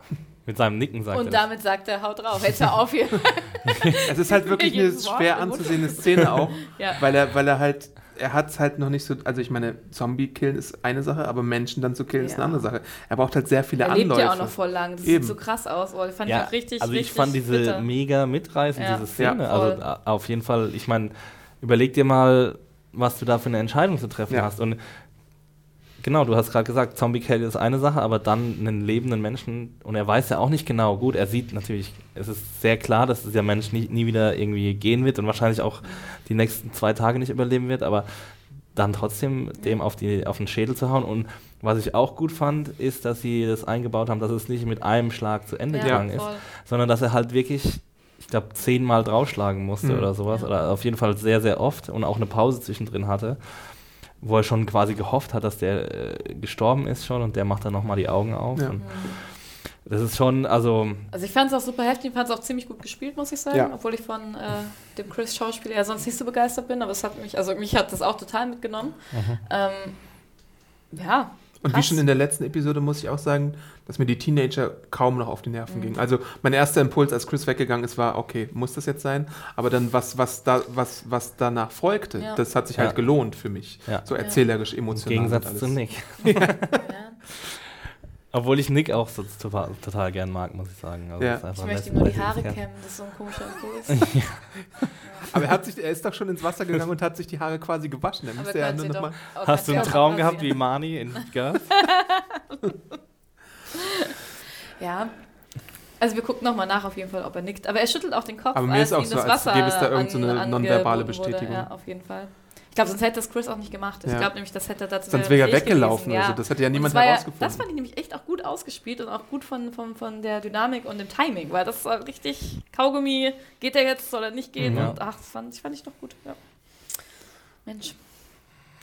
Mit seinem Nicken sagt Und er das. damit sagt er, hau drauf. Jetzt hör auf hier. es ist halt wirklich eine schwer anzusehende Szene auch, ja. weil er, weil er halt, er hat es halt noch nicht so, also ich meine, Zombie killen ist eine Sache, aber Menschen dann zu killen ist eine Ja. andere Sache. Er braucht halt sehr viele Er lebt Anläufe. ja auch noch voll lang. Das Eben. sieht so krass aus. Oh, das fand ja, ich auch richtig, also ich richtig fand diese bitter. mega mitreißend, Ja. diese Szene. Ja, also a- auf jeden Fall, ich meine, überleg dir mal, was du da für eine Entscheidung zu treffen Ja. hast. Und genau, du hast gerade gesagt, Zombie Kill ist eine Sache, aber dann einen lebenden Menschen, und er weiß ja auch nicht genau, gut, er sieht natürlich, es ist sehr klar, dass dieser Mensch nie, nie wieder irgendwie gehen wird und wahrscheinlich auch die nächsten zwei Tage nicht überleben wird, aber dann trotzdem dem auf, die, auf den Schädel zu hauen. Und was ich auch gut fand, ist, dass sie das eingebaut haben, dass es nicht mit einem Schlag zu Ende ja, gegangen ist, voll. sondern dass er halt wirklich, ich glaube, zehnmal draufschlagen musste Mhm. oder sowas. Ja. Oder auf jeden Fall sehr, sehr oft und auch eine Pause zwischendrin hatte, wo er schon quasi gehofft hat, dass der äh, gestorben ist schon und der macht dann nochmal die Augen auf. Ja. Und das ist schon, also, Also ich fand es auch super heftig, ich fand es auch ziemlich gut gespielt, muss ich sagen, Ja. obwohl ich von äh, dem Chris Schauspieler ja sonst nicht so begeistert bin, aber es hat mich, also mich hat das auch total mitgenommen. Ähm, ja. Und wie schon in der letzten Episode muss ich auch sagen, dass mir die Teenager kaum noch auf die Nerven gingen. Also mein erster Impuls, als Chris weggegangen ist, war, okay, muss das jetzt sein? Aber dann, was, was, da, was, was danach folgte, Ja. das hat sich Ja. halt gelohnt für mich. Ja. So erzählerisch, im emotional. und Gegensatz zu Nick. Ja. Obwohl ich Nick auch so total, total gern mag, muss ich sagen. Also Ja. ist einfach Ich möchte ihm nur die Haare kämmen, das ist so ein komischer Impuls. Aber er, hat sich, er ist doch schon ins Wasser gegangen und hat sich die Haare quasi gewaschen. Er müsste ja können nur noch mal auch Hast du einen Traum gehabt wie. Marnie in Girls? Ja. Also wir gucken nochmal nach auf jeden Fall, ob er nickt. Aber er schüttelt auch den Kopf, Aber mir als ist auch so, das als gäbe es da irgend so nonverbale angeboten wurde. Bestätigung. Ja, auf jeden Fall. Ich glaube, sonst hätte das Chris auch nicht gemacht. Ich Ja. glaube nämlich, das hätte er dazu Sonst wäre er weggelaufen. Also das hätte ja niemand das war ja- herausgefunden. Das fand ich nämlich echt auch gut ausgespielt und auch gut von, von, von der Dynamik und dem Timing, weil das war richtig Kaugummi, geht er jetzt, soll er nicht gehen? Ja. Und ach, das fand, ich fand ich doch gut. Ja. Mensch.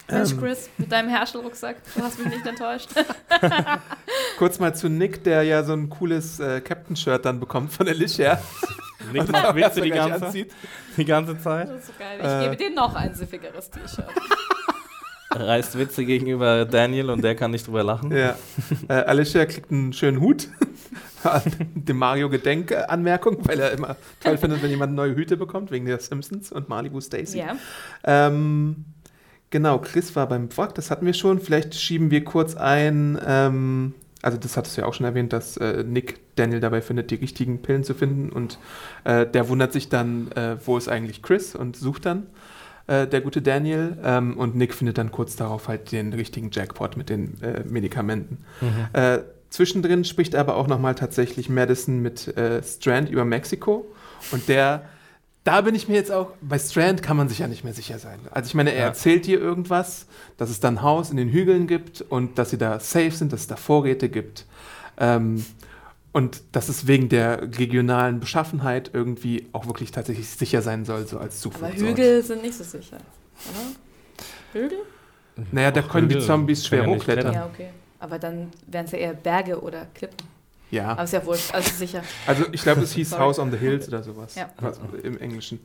Mensch, Ähm. Chris, mit deinem Herschel-Rucksack, du hast mich nicht enttäuscht. Kurz mal zu Nick, der ja so ein cooles äh, Captain-Shirt dann bekommt von Alicia. Nick macht Witze die ganze, anzieht. die ganze Zeit. Das ist so geil. Ich Äh. gebe dir noch ein siffigeres T-Shirt. Reißt Witze gegenüber Daniel und der kann nicht drüber lachen. Ja. Äh, Alicia kriegt einen schönen Hut. Dem Mario Gedenkanmerkung, weil er immer toll findet, wenn jemand neue Hüte bekommt, wegen der Simpsons und Malibu Stacy. Ja. Ähm, genau, Chris war beim Wrack, das hatten wir schon. Vielleicht schieben wir kurz ein, ähm, also das hattest du ja auch schon erwähnt, dass äh, Nick Daniel dabei findet, die richtigen Pillen zu finden. Und äh, der wundert sich dann, äh, wo ist eigentlich Chris und sucht dann äh, der gute Daniel. Ähm, und Nick findet dann kurz darauf halt den richtigen Jackpot mit den äh, Medikamenten. Mhm. Äh, zwischendrin spricht aber auch nochmal tatsächlich Madison mit Strand über Mexiko. Und der, da bin ich mir jetzt auch, bei Strand kann man sich ja nicht mehr sicher sein. Also ich meine, er Ja. erzählt dir irgendwas, dass es da ein Haus in den Hügeln gibt und dass sie da safe sind, dass es da Vorräte gibt. Ähm, und dass es wegen der regionalen Beschaffenheit irgendwie auch wirklich tatsächlich sicher sein soll, so als Aber Zufluchtsort. Hügel sind nicht so sicher. Oder? Hügel? Naja, da Auch können die Hügel Zombies schwer hochklettern. Ja, okay. Aber dann wären es ja eher Berge oder Klippen. Ja. Aber ist ja wurscht, also sicher. Also ich glaube, es hieß Sorry. House on the Hills oder sowas. Ja. Was, Im Englischen.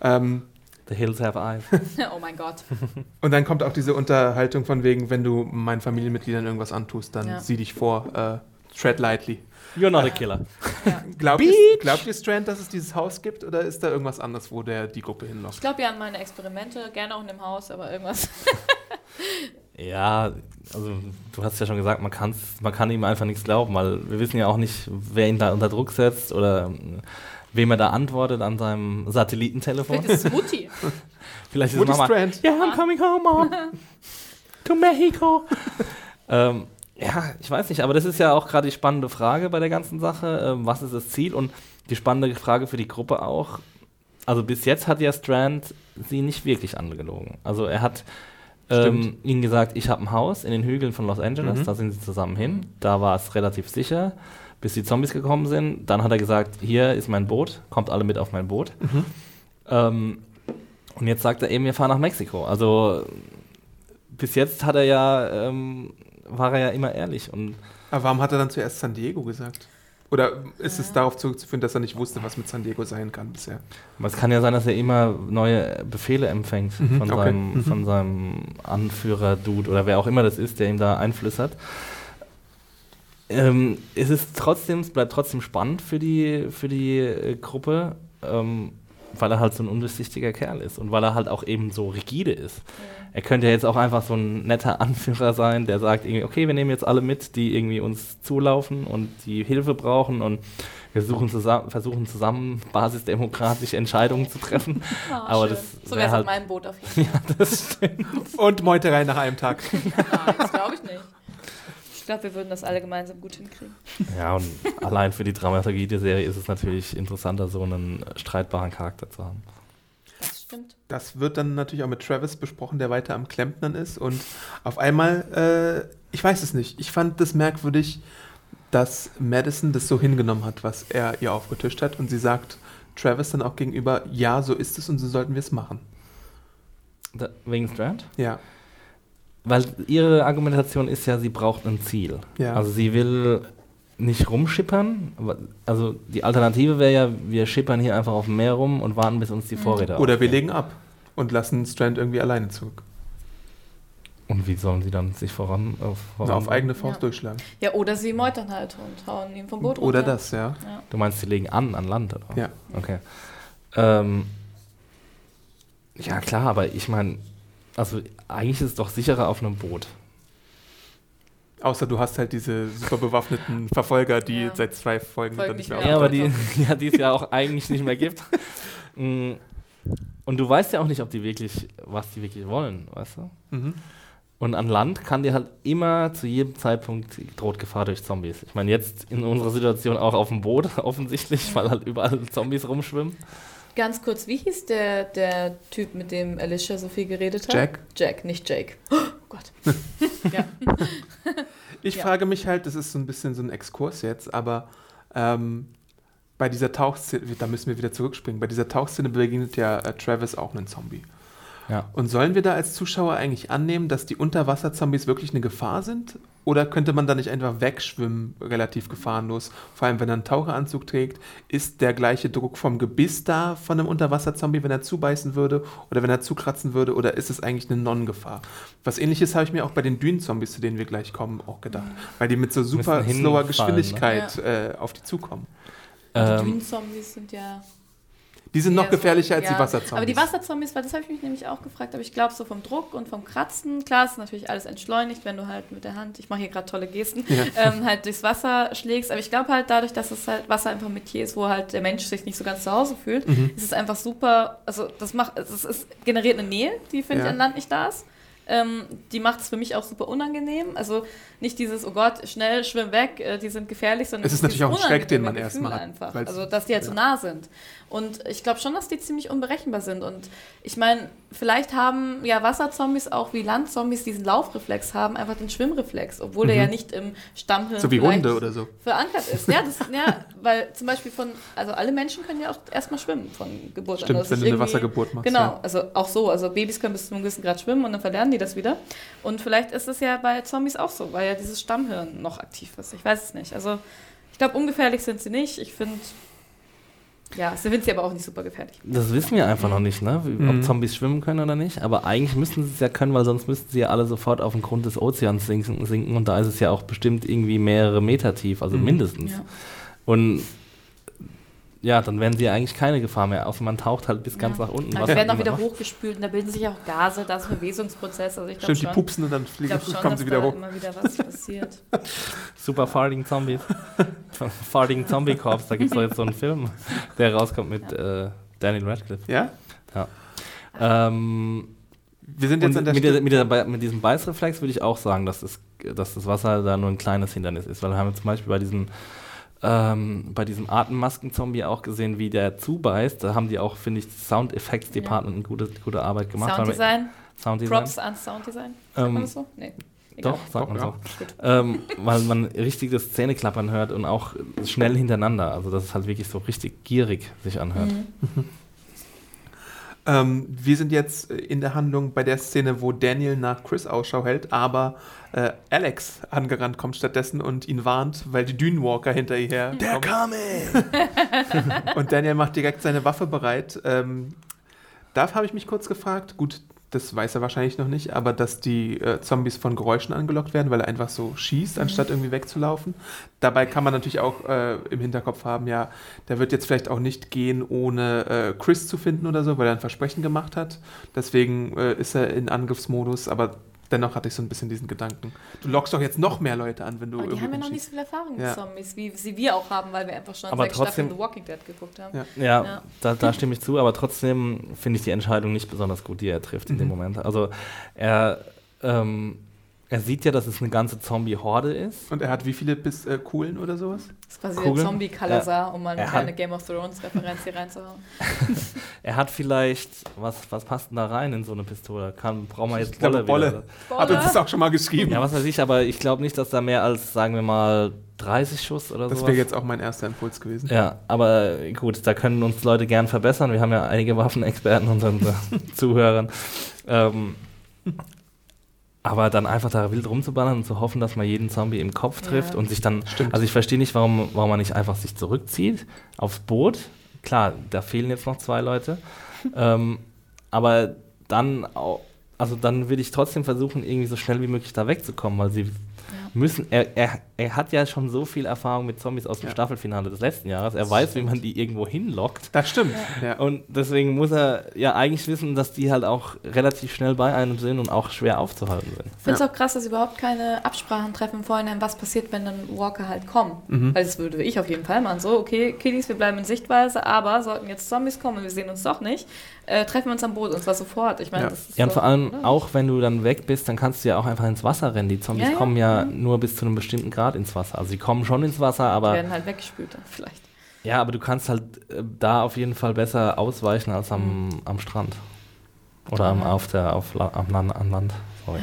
Ähm, The Hills have eyes. oh mein Gott. und dann kommt auch diese Unterhaltung von wegen, wenn du meinen Familienmitgliedern irgendwas antust, dann Ja. sieh dich vor, äh, tread lightly. You're not a killer. Ja. Glaubt ihr, glaubt ihr, Strand, dass es dieses Haus gibt oder ist da irgendwas anderes, wo der die Gruppe Ich hinlockt? glaube ja an meine Experimente, gerne auch in dem Haus, aber irgendwas. Ja, also du hast ja schon gesagt, man, kann's, man kann ihm einfach nichts glauben, weil wir wissen ja auch nicht, wer ihn da unter Druck setzt oder ähm, wem er da antwortet an seinem Satellitentelefon. Vielleicht ist es Mutti. Vielleicht ist Woody Mama. Strand. Yeah, I'm coming home, Mom. to Mexico. ähm, ja, ich weiß nicht, aber das ist ja auch gerade die spannende Frage bei der ganzen Sache. Ähm, was ist das Ziel? Und die spannende Frage für die Gruppe auch. Also bis jetzt hat ja Strand sie nicht wirklich angelogen. Also er hat ähm, ihnen gesagt, ich habe ein Haus in den Hügeln von Los Angeles, Mhm. da sind sie zusammen hin. Da war es relativ sicher, bis die Zombies gekommen sind. Dann hat er gesagt, hier ist mein Boot, kommt alle mit auf mein Boot. Mhm. Ähm, und jetzt sagt er eben, wir fahren nach Mexiko. Also bis jetzt hat er ja, ähm, war er ja immer ehrlich. Und Aber warum hat er dann zuerst San Diego gesagt? Oder ist es darauf zurückzuführen, dass er nicht wusste, was mit San Diego sein kann bisher? aber es kann ja sein, dass er immer neue Befehle empfängt Mhm, von, okay. seinem, Mhm. von seinem Anführer-Dude oder wer auch immer das ist, der ihm da einflüstert. Ähm, es ist trotzdem, es bleibt trotzdem spannend für die, für die äh, Gruppe, ähm, weil er halt so ein undurchsichtiger Kerl ist und weil er halt auch eben so rigide ist. Er könnte ja jetzt auch einfach so ein netter Anführer sein, der sagt irgendwie, okay, wir nehmen jetzt alle mit, die irgendwie uns zulaufen und die Hilfe brauchen und wir suchen zusammen, versuchen zusammen basisdemokratische Entscheidungen zu treffen. Ah, Aber schön. das so wär wäre es halt- auf meinem Boot auf jeden Fall. das stimmt. Und Meuterei nach einem Tag. Nein, das glaube ich nicht. Ich glaube, wir würden das alle gemeinsam gut hinkriegen. Ja, und allein für die Dramaturgie der Serie ist es natürlich interessanter, so einen streitbaren Charakter zu haben. Das stimmt. Das wird dann natürlich auch mit Travis besprochen, der weiter am Klempnern ist. Und auf einmal, äh, ich weiß es nicht, ich fand das merkwürdig, dass Madison das so hingenommen hat, was er ihr aufgetischt hat. Und sie sagt Travis dann auch gegenüber, ja, so ist es und so sollten wir es machen. Da, wegen Strand? Ja, Weil ihre Argumentation ist ja, sie braucht ein Ziel. ja. Also sie will nicht rumschippern. Also die Alternative wäre ja, wir schippern hier einfach auf dem Meer rum und warten, bis uns die Mhm. Vorräte Oder wir legen ab und lassen Strand irgendwie alleine zurück. Und wie sollen sie dann sich voran, äh, voran Na, auf eigene Faust Ja. durchschlagen. Ja, oder sie meutern halt und hauen ihn vom Boot runter. Oder das, ja. Ja. Du meinst, sie legen an, an Land, oder? Ja. Okay. Ähm, ja, klar, aber ich meine, also eigentlich ist es doch sicherer auf einem Boot. Außer du hast halt diese super bewaffneten Verfolger, die Ja. seit zwei Folgen Folgen dann nicht mehr mehr. Ja, aber die, ja, die es ja auch eigentlich nicht mehr gibt. Mm, Und du weißt ja auch nicht, ob die wirklich, was die wirklich wollen, weißt du? Mhm. Und an Land kann dir halt immer zu jedem Zeitpunkt droht Gefahr durch Zombies. Ich meine, jetzt in unserer Situation auch auf dem Boot offensichtlich, weil halt überall Zombies rumschwimmen. Ganz kurz, wie hieß der, der Typ, mit dem Alicia so viel geredet hat? Jack? Jack, nicht Jake. Oh Gott. Ich Ja. frage mich halt, das ist so ein bisschen so ein Exkurs jetzt, aber ähm, bei dieser Tauchszene, da müssen wir wieder zurückspringen, bei dieser Tauchszene begegnet ja äh, Travis auch einen Zombie. Ja. Und sollen wir da als Zuschauer eigentlich annehmen, dass die Unterwasserzombies wirklich eine Gefahr sind? Oder könnte man da nicht einfach wegschwimmen, relativ gefahrenlos? Vor allem, wenn er einen Taucheranzug trägt, ist der gleiche Druck vom Gebiss da von einem Unterwasserzombie, wenn er zubeißen würde oder wenn er zukratzen würde? Oder ist es eigentlich eine Non-Gefahr? Was ähnliches habe ich mir auch bei den Dünenzombies, zu denen wir gleich kommen, auch gedacht. Weil die mit so super slower hinfallen, Geschwindigkeit äh, auf die zukommen. Die Ähm, Dünenzombies sind ja. Die sind noch so- gefährlicher als ja. die Wasserzombies. Aber die Wasserzombies, weil das habe ich mich nämlich auch gefragt, aber ich glaube so vom Druck und vom Kratzen, klar ist natürlich alles entschleunigt, wenn du halt mit der Hand, ich mache hier gerade tolle Gesten, Ja. ähm, halt durchs Wasser schlägst. Aber ich glaube halt dadurch, dass es halt Wasser einfach mit hier ist, wo halt der Mensch sich nicht so ganz zu Hause fühlt, Mhm. ist es einfach super, also das macht, es ist, generiert eine Nähe, die finde Ja. ich an Land nicht da ist. Ähm, die macht es für mich auch super unangenehm. Also nicht dieses, oh Gott, schnell, schwimm weg, äh, die sind gefährlich, sondern Es ist natürlich auch ein Schreck, den man erstmal hat, einfach. Also dass die halt so nah sind. Und ich glaube schon, dass die ziemlich unberechenbar sind. Und ich meine, vielleicht haben ja Wasserzombies auch wie Landzombies diesen Laufreflex haben, einfach den Schwimmreflex, obwohl der Mhm. ja nicht im Stammhirn so wie Hunde oder so. verankert ist. Ja, das, ja, weil zum Beispiel von, also alle Menschen können ja auch erstmal schwimmen von Geburt Stimmt, an. Also wenn du eine Wassergeburt machst. Genau, Ja. also auch so. Also Babys können bis zu einem gewissen Grad schwimmen und dann verlernen die das wieder. Und vielleicht ist es ja bei Zombies auch so, weil ja dieses Stammhirn noch aktiv ist. Ich weiß es nicht. Also ich glaube, ungefährlich sind sie nicht. Ich finde, ja, sie sind sie aber auch nicht super gefährlich. Das wissen wir einfach noch nicht, ne? Wie, Mhm. ob Zombies schwimmen können oder nicht. Aber eigentlich müssten sie es ja können, weil sonst müssten sie ja alle sofort auf den Grund des Ozeans sinken. sinken und da ist es ja auch bestimmt irgendwie mehrere Meter tief, also Mhm. mindestens. Ja. Und ja, dann wären sie ja eigentlich keine Gefahr mehr, außer man taucht halt bis ganz Ja. nach unten. Aber was die werden auch wieder hochgespült und da bilden sich auch Gase, da ist ein Bewegungsprozess. Also ich glaube Stimmt, die schon, pupsen und dann fliegen, schon kommen sie wieder da hoch. immer wieder was passiert. Super Farting Zombies. Farting Zombie Corps, da gibt es doch jetzt so einen Film, der rauskommt mit äh, Daniel Radcliffe. Ja? Ähm, Wir sind jetzt an der mit, der, mit, der, mit diesem Beißreflex würde ich auch sagen, dass das, dass das Wasser da nur ein kleines Hindernis ist. Weil wir haben zum Beispiel bei diesem, ähm, bei diesem Atemmasken-Zombie auch gesehen, wie der zubeißt. Da haben die auch, finde ich, Sound Effects Department eine gute, gute Arbeit gemacht. Sounddesign, Sounddesign. Props an Sounddesign. Sagt man Ähm, das so? Nee. Egal. Doch, sagt man ja. so. Ähm, weil man richtig das Zähneklappern hört und auch schnell hintereinander. Also, dass es halt wirklich so richtig gierig sich anhört. Mhm. Ähm, wir sind jetzt äh, in der Handlung bei der Szene, wo Daniel nach Chris Ausschau hält, aber äh, Alex angerannt kommt stattdessen und ihn warnt, weil die Dünenwalker hinter ihr her kommen. coming! Und Daniel macht direkt seine Waffe bereit. Ähm, da habe ich mich kurz gefragt, gut, das weiß er wahrscheinlich noch nicht, aber dass die äh, Zombies von Geräuschen angelockt werden, weil er einfach so schießt, anstatt irgendwie wegzulaufen. Dabei kann man natürlich auch äh, im Hinterkopf haben, ja, der wird jetzt vielleicht auch nicht gehen, ohne äh, Chris zu finden oder so, weil er ein Versprechen gemacht hat. Deswegen äh, ist er in Angriffsmodus, aber dennoch hatte ich so ein bisschen diesen Gedanken. Du lockst doch jetzt noch mehr Leute an, wenn du Aber die haben ja noch nicht so viel Erfahrung Ja. mit Zombies, wie sie wir auch haben, weil wir einfach schon Aber sechs trotzdem- Staffeln The Walking Dead geguckt haben. Ja. Ja, Ja. Da, da stimme ich zu, aber trotzdem finde ich die Entscheidung nicht besonders gut, die er trifft in dem Mhm. Moment. Also er, ähm, er sieht ja, dass es eine ganze Zombie-Horde ist. Und er hat wie viele bis äh, Kugeln oder sowas? Das ist quasi Kugeln? der Zombie-Kalazar, um mal eine Er hat- kleine Game of Thrones-Referenz hier reinzuhauen. Er hat vielleicht, was, was passt denn da rein in so eine Pistole? Kann, brauchen wir jetzt Bolle, Bolle. wieder? Hat uns das auch schon mal geschrieben. Ja, was weiß ich, aber ich glaube nicht, dass da mehr als, sagen wir mal, 30 Schuss oder so. Das wäre jetzt auch mein erster Impuls gewesen. Ja, aber gut, da können uns Leute gern verbessern. Wir haben ja einige Waffenexperten unter unseren Zuhörern. Ähm, aber dann einfach da wild rumzuballern und zu hoffen, dass man jeden Zombie im Kopf trifft Ja. und sich dann. Stimmt. Also ich verstehe nicht, warum, warum man nicht einfach sich zurückzieht aufs Boot. Klar, da fehlen jetzt noch zwei Leute. ähm, aber dann auch, also dann würde ich trotzdem versuchen, irgendwie so schnell wie möglich da wegzukommen, weil sie müssen, er, er, er hat ja schon so viel Erfahrung mit Zombies aus dem Ja. Staffelfinale des letzten Jahres. Er weiß, wie man die irgendwo hinlockt. Das stimmt. Ja. Und deswegen muss er ja eigentlich wissen, dass die halt auch relativ schnell bei einem sind und auch schwer aufzuhalten sind. Ich finde es auch krass, dass sie überhaupt keine Absprachen treffen im Vorhinein, was passiert, wenn dann Walker halt kommen. Mhm. Weil das würde ich auf jeden Fall machen. So, okay, Kiddies, wir bleiben in Sichtweise, aber sollten jetzt Zombies kommen und wir sehen uns doch nicht, äh, treffen wir uns am Boot und zwar sofort. Ich meine, Ja. das ist Ja, und so, vor allem auch, wenn du dann weg bist, dann kannst du ja auch einfach ins Wasser rennen. Die Zombies Ja, ja. kommen ja nur bis zu einem bestimmten Grad ins Wasser. Also sie kommen schon ins Wasser, Die aber werden halt weggespült dann vielleicht. ja, aber du kannst halt äh, da auf jeden Fall besser ausweichen als am, am Strand. Oder am, Ja. auf der, auf, La- am, Land, am Land. Sorry.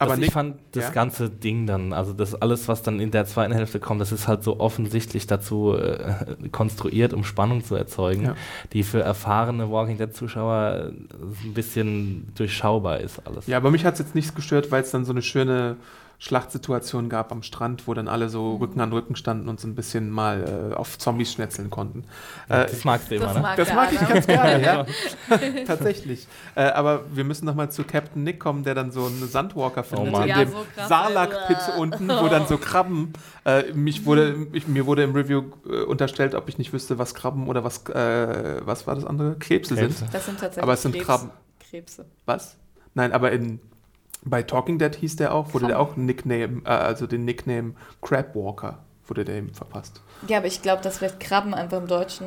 Aber das, Nick, ich fand das ja? ganze Ding dann, also das alles, was dann in der zweiten Hälfte kommt, das ist halt so offensichtlich dazu äh, konstruiert, um Spannung zu erzeugen, Ja. die für erfahrene Walking Dead Zuschauer äh, ein bisschen durchschaubar ist alles. ja, aber mich hat es jetzt nicht gestört, weil es dann so eine schöne Schlachtsituation gab am Strand, wo dann alle so Rücken an Rücken standen und so ein bisschen mal äh, auf Zombies schnetzeln konnten. Äh, das magst du immer, Das ne? mag, das mag ich ganz gerne, ja. Tatsächlich. Äh, aber wir müssen nochmal zu Captain Nick kommen, der dann so einen Sandwalker findet Mann. in Ja, dem so krass. Sarlacc-Pit unten, wo dann so Krabben. Äh, mich wurde, ich, mir wurde im Review äh, unterstellt, ob ich nicht wüsste, was Krabben oder was, äh, was war das andere? Krebse, Krebse. sind. Das sind tatsächlich Aber es sind Krebs, Krabben. Krebse. Was? Nein, aber in, bei Talking Dead hieß der auch, wurde der auch Nickname, äh, also den Nickname Crabwalker, wurde der ihm verpasst. Ja, aber ich glaube, dass vielleicht Krabben einfach im Deutschen.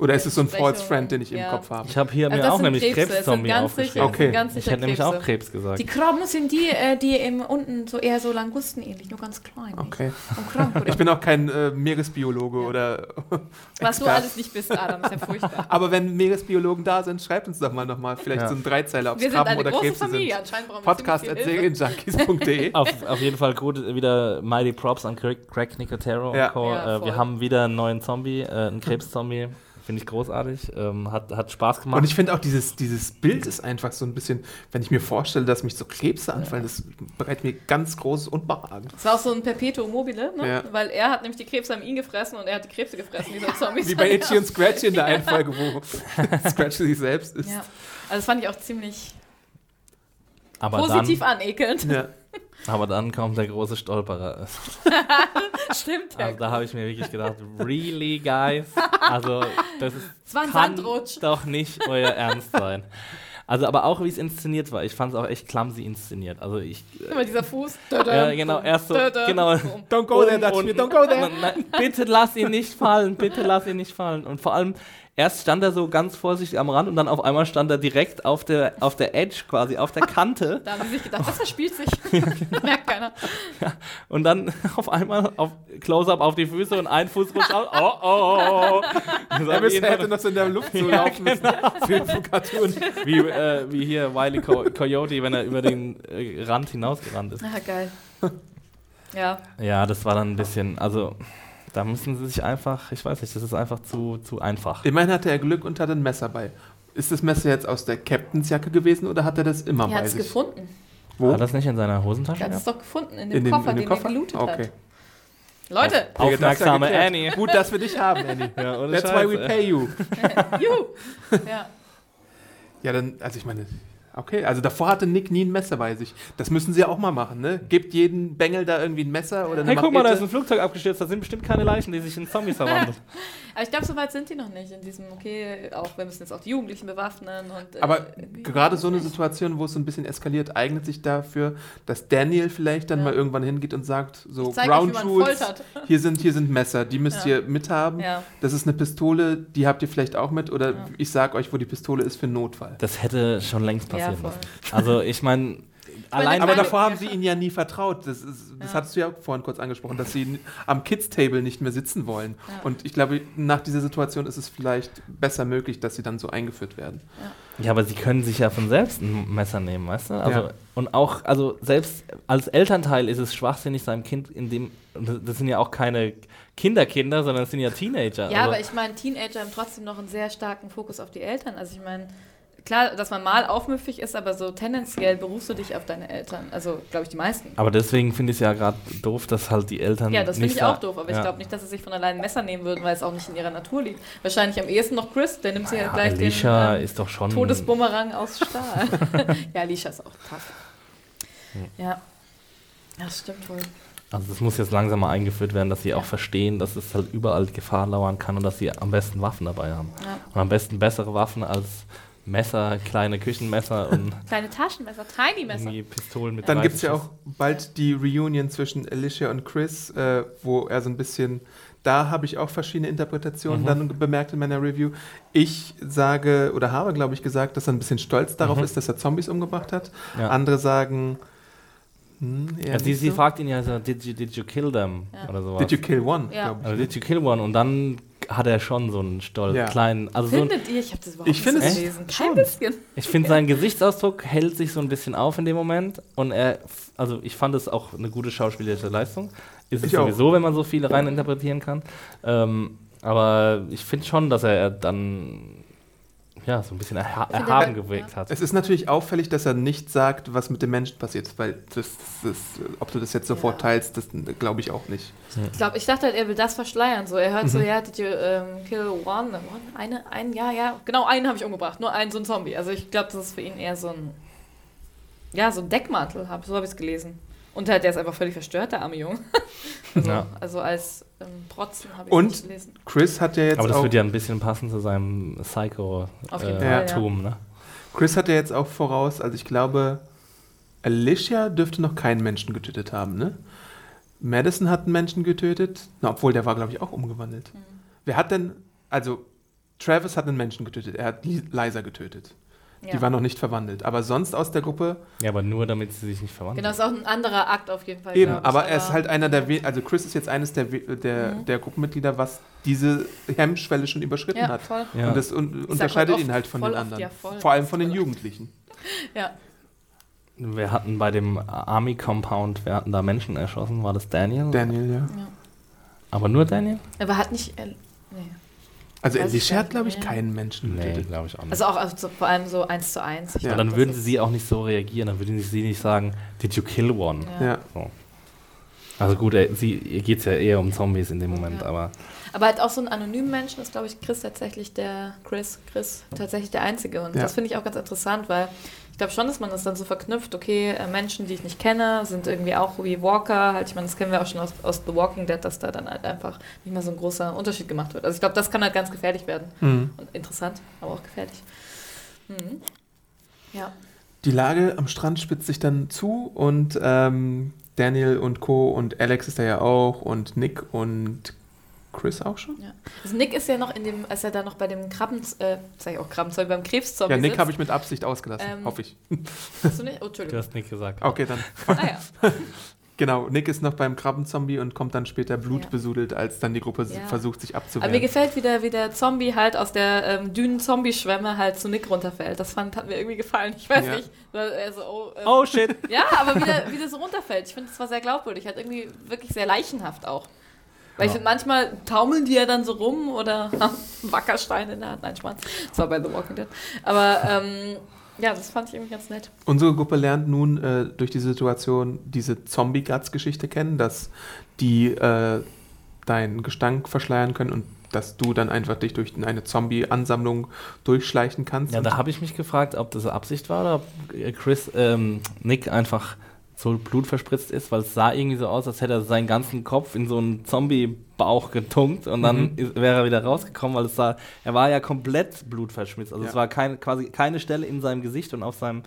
Oder ist es so ein False Friend, den ich ja. im Kopf habe? Ich habe hier Also mir auch nämlich Krebszombie ganz sicher, aufgeschrieben. Okay. ganz Ich hätte nämlich auch. Krebs gesagt. Die Krabben sind die, äh, die im unten so eher so Langustenähnlich, nur ganz klein. Okay. Krank? Ich bin auch kein äh, Meeresbiologe Ja. oder. Was du alles nicht bist, Adam, ist ja furchtbar. Aber wenn Meeresbiologen da sind, schreibt uns doch mal nochmal vielleicht Ja. so ein Dreizeiler, ob es Krabben oder Krebse Familie, sind. Podcast at serienjunkies.de. Auf, auf jeden Fall gut, wieder Mighty Props an Craig, Craig Nicotero Ja. und Co. Ja, äh, wir haben wieder einen neuen Zombie, äh, einen Krebszombie. Finde ich großartig. Ähm, hat, hat Spaß gemacht. Und ich finde auch, dieses, dieses Bild ist einfach so ein bisschen, wenn ich mir vorstelle, dass mich so Krebse anfallen, das bereitet mir ganz großes Unbehagen. Das war auch so ein Perpetuum mobile, ne? Ja. weil er hat nämlich die Krebse an ihn gefressen und er hat die Krebse gefressen, dieser Zombies. Wie bei Itchy und Scratchy in der einen Folge, wo Scratchy sich selbst ist. Ja. Also das fand ich auch ziemlich aber, positiv dann, anekelnd. Ja. Aber dann kommt der große Stolperer. Stimmt, ja. Also da habe ich mir wirklich gedacht, really, guys? Also, das ist, Es war ein kann Sandrutsch. doch nicht euer Ernst sein. Also, aber auch wie es inszeniert war. Ich fand es auch echt clumsy inszeniert. Also, ich. Immer dieser Fuß. Ja, genau, erst so, genau. Don't go there, unten. don't go there. Bitte lass ihn nicht fallen, bitte lass ihn nicht fallen. Und vor allem, erst stand er so ganz vorsichtig am Rand und dann auf einmal stand er direkt auf der, auf der Edge, quasi auf der Kante. Da haben sie sich gedacht, das verspielt sich. Genau. Merkt keiner. Und dann auf einmal auf Close-Up auf die Füße und ein Fuß rutscht aus. Oh, oh, oh. Das Er müsste, hätte noch so in der Luft so Ja, laufen müssen. Cartoon. wie, äh, wie hier Wiley Co Coyote, wenn er über den äh, Rand hinausgerannt ist. Na, geil. Ja, Ja, das war dann ein bisschen, also da müssen sie sich einfach, ich weiß nicht, das ist einfach zu, zu einfach. Immerhin hatte er Glück und hatte ein Messer bei. Ist das Messer jetzt aus der Captainsjacke gewesen oder hat er das immer er bei hat es sich? gefunden. Wo? Hat das nicht in seiner Hosentasche Er hat es doch gefunden in dem in den, Koffer, in den den Koffer? er gelootet okay. hat. Leute, Aufmerksame. Annie. Gut, dass wir dich haben, Annie. Ja, That's Scheiß, why we pay you. juhu. Ja. Ja, dann, also ich meine, okay, also davor hatte Nick nie ein Messer bei sich. Das müssen sie ja auch mal machen, ne? Gebt jeden Bengel da irgendwie ein Messer oder eine Hey, guck mal, da ist Machete. ein Flugzeug abgestürzt, da sind bestimmt keine Leichen, die sich in Zombies verwandeln. Aber ich glaube, so weit sind die noch nicht in diesem, okay, auch wir müssen jetzt auch die Jugendlichen bewaffnen und. äh, Aber irgendwie gerade so eine. Situation, wo es so ein bisschen eskaliert, eignet sich dafür, dass Daniel vielleicht dann Ja. mal irgendwann hingeht und sagt, so zeig euch, Ground man Rules, hier sind, hier sind Messer, die müsst Ja. ihr mithaben. Ja. Das ist eine Pistole, die habt ihr vielleicht auch mit oder Ja. ich sag euch, wo die Pistole ist für Notfall. Das hätte schon längst Ja, passieren voll. müssen. Also ich meine, allein Aber davor haben sie ihn ja nie vertraut. Das, ist, das Ja. hattest du ja vorhin kurz angesprochen, dass sie am Kids-Table nicht mehr sitzen wollen. Ja. Und ich glaube, nach dieser Situation ist es vielleicht besser möglich, dass sie dann so eingeführt werden. Ja, aber sie können sich ja von selbst ein Messer nehmen, weißt du? Also, Ja. Und auch, also selbst als Elternteil ist es schwachsinnig, seinem Kind in dem, das sind ja auch keine Kinderkinder, sondern das sind ja Teenager. Ja, also, aber ich meine, Teenager haben trotzdem noch einen sehr starken Fokus auf die Eltern. Also ich meine, klar, dass man mal aufmüffig ist, aber so tendenziell berufst du dich auf deine Eltern. Also, glaube ich, die meisten. aber deswegen finde ich es ja gerade doof, dass halt die Eltern. Ja, das finde ich auch doof, aber ja. ich glaube nicht, dass sie sich von allein ein Messer nehmen würden, weil es auch nicht in ihrer Natur liegt. Wahrscheinlich am ehesten noch Chris, der nimmt sich Ja, halt gleich Alicia den ähm, ist doch schon. Todesbumerang aus Stahl. ja, Alicia ist auch tough. Ja. Das stimmt wohl. Also das muss jetzt langsam mal eingeführt werden, dass sie auch verstehen, dass es halt überall Gefahr lauern kann und dass sie am besten Waffen dabei haben. Ja. Und am besten bessere Waffen als Messer, kleine Küchenmesser und Kleine Taschenmesser, Tiny Messer. Pistolen mit Dann 30 gibt es ja auch bald die Reunion zwischen Alicia und Chris, äh, wo er so ein bisschen. Da habe ich auch verschiedene Interpretationen Mhm. dann bemerkt in meiner Review. Ich sage oder habe, glaube ich, gesagt, dass er ein bisschen stolz darauf Mhm. ist, dass er Zombies umgebracht hat. Ja. Andere sagen. Hm, Ja, sie, so. fragt ihn ja so, did you, did you kill them? Ja. Oder sowas. Did you kill one? Ja. also did you kill one? Und dann hat er schon so einen stolz Ja. kleinen, also so ein, Findet ihr? Ich habe das überhaupt Ich nicht es gelesen. Kein schon. bisschen. ich finde sein Gesichtsausdruck hält sich so ein bisschen auf in dem Moment und er, also ich fand es auch eine gute schauspielerische Leistung. Ist es Ich auch. sowieso, wenn man so viel rein interpretieren kann. Ähm, aber ich finde schon, dass er dann ja so ein bisschen erha erhaben er- gewirkt hat. Es ist natürlich auffällig, dass er nicht sagt, was mit dem Menschen passiert, weil das, das, ob du das jetzt sofort Ja. teilst, das glaube ich auch nicht. Ich glaube, ich dachte halt, er will das verschleiern. So, er hört so, Mhm. ja, did you um, kill one? one? Eine, ein, ja, ja. Genau, einen habe ich umgebracht. Nur einen, so ein Zombie. Also ich glaube, das ist für ihn eher so ein, ja, so ein Deckmantel. Hab, so habe ich es gelesen. Und halt, der ist einfach völlig verstört, der arme Junge. also, Ja. also als ähm, Protzen habe ich Und- nicht gelesen. Chris hat ja jetzt Aber das auch, wird ja ein bisschen passen zu seinem Psycho-Tum, äh, ne? Chris hat ja jetzt auch voraus, also ich glaube, Alicia dürfte noch keinen Menschen getötet haben, ne? Madison hat einen Menschen getötet, na, obwohl der war, glaube ich, auch umgewandelt. Mhm. Wer hat denn, also Travis hat einen Menschen getötet, er hat Li- Liza getötet. Ja. Die war noch nicht verwandelt. Aber sonst aus der Gruppe, Ja, aber nur damit sie sich nicht verwandeln. Genau, ist auch ein anderer Akt auf jeden Fall. eben, aber er ist halt einer der, we- also Chris ist jetzt eines der, we- der, Mhm. der Gruppenmitglieder, was diese Hemmschwelle schon überschritten Ja, hat. voll. Ja. Und das un unterscheidet oft- ihn halt von den oft, anderen. ja, voll. Vor allem von den Jugendlichen. Ja. Wir hatten bei dem Army Compound, wir hatten da Menschen erschossen, war das Daniel? Daniel, ja. ja. Aber nur Daniel? Aber hat nicht. Nee. Also Weiß Alicia hat, glaube ich, nicht. keinen Menschen getötet. glaube ich auch nicht. Also auch also so, vor allem so eins zu eins. Ich Ja. Glaub, dann das würden ist- sie auch nicht so reagieren, dann würden sie nicht sagen, did you kill one? Ja. Ja. So. Also gut, er, sie, ihr geht es ja eher um Zombies in dem Moment, Ja. aber Aber halt auch so einen anonymen Menschen ist, glaube ich, Chris tatsächlich der Chris, Chris tatsächlich der Einzige. Und Ja. das finde ich auch ganz interessant, weil ich glaube schon, dass man das dann so verknüpft, okay, äh, Menschen, die ich nicht kenne, sind irgendwie auch wie Walker. Halt, ich meine, das kennen wir auch schon aus, aus The Walking Dead, dass da dann halt einfach nicht mehr so ein großer Unterschied gemacht wird. Also ich glaube, das kann halt ganz gefährlich werden. Mhm. Und interessant, aber auch gefährlich. Mhm. Ja. Die Lage am Strand spitzt sich dann zu und ähm, Daniel und Co. und Alex ist da ja auch und Nick und Chris auch schon? ja. Also Nick ist ja noch in dem, als er da noch bei dem Krabben, äh, sag ich auch Krabbenzeug, beim Krebszombie Ja, Nick habe ich mit Absicht ausgelassen, Ähm, hoffe ich. Hast du nicht? Oh, du Entschuldigung. hast nicht gesagt. Okay, dann. Ah ja. Genau, Nick ist noch beim Krabbenzombie und kommt dann später blutbesudelt, als dann die Gruppe Ja. versucht, sich Aber mir abzuwehren. gefällt, wie der, wie der Zombie halt aus der ähm, dünnen Zombie-Schwemme halt zu Nick runterfällt. Das fand, hat mir irgendwie gefallen. Ich weiß Ja. nicht. Weil er so, oh, ähm, Oh shit! Ja, aber wie der, wie der so runterfällt. Ich finde, das war sehr glaubwürdig. Hat irgendwie wirklich sehr leichenhaft auch. Weil ich finde, manchmal taumeln die ja dann so rum oder haben einen Wackerstein in der Hand. Nein, Spaß. Das war bei The Walking Dead. Aber ähm, ja, das fand ich irgendwie ganz nett. Unsere Gruppe lernt nun äh, durch die Situation diese Zombie-Guts-Geschichte kennen, dass die äh, deinen Gestank verschleiern können und dass du dann einfach dich durch eine Zombie-Ansammlung durchschleichen kannst. Ja, da habe ich mich gefragt, ob das Absicht war oder ob äh, Chris, ähm, Nick einfach so blutverspritzt ist, weil es sah irgendwie so aus, als hätte er seinen ganzen Kopf in so einen Zombie-Bauch getunkt und dann Mhm. wäre er wieder rausgekommen, weil es sah, er war ja komplett blutverschmitzt. Also Ja. es war kein, quasi keine Stelle in seinem Gesicht und auf seinem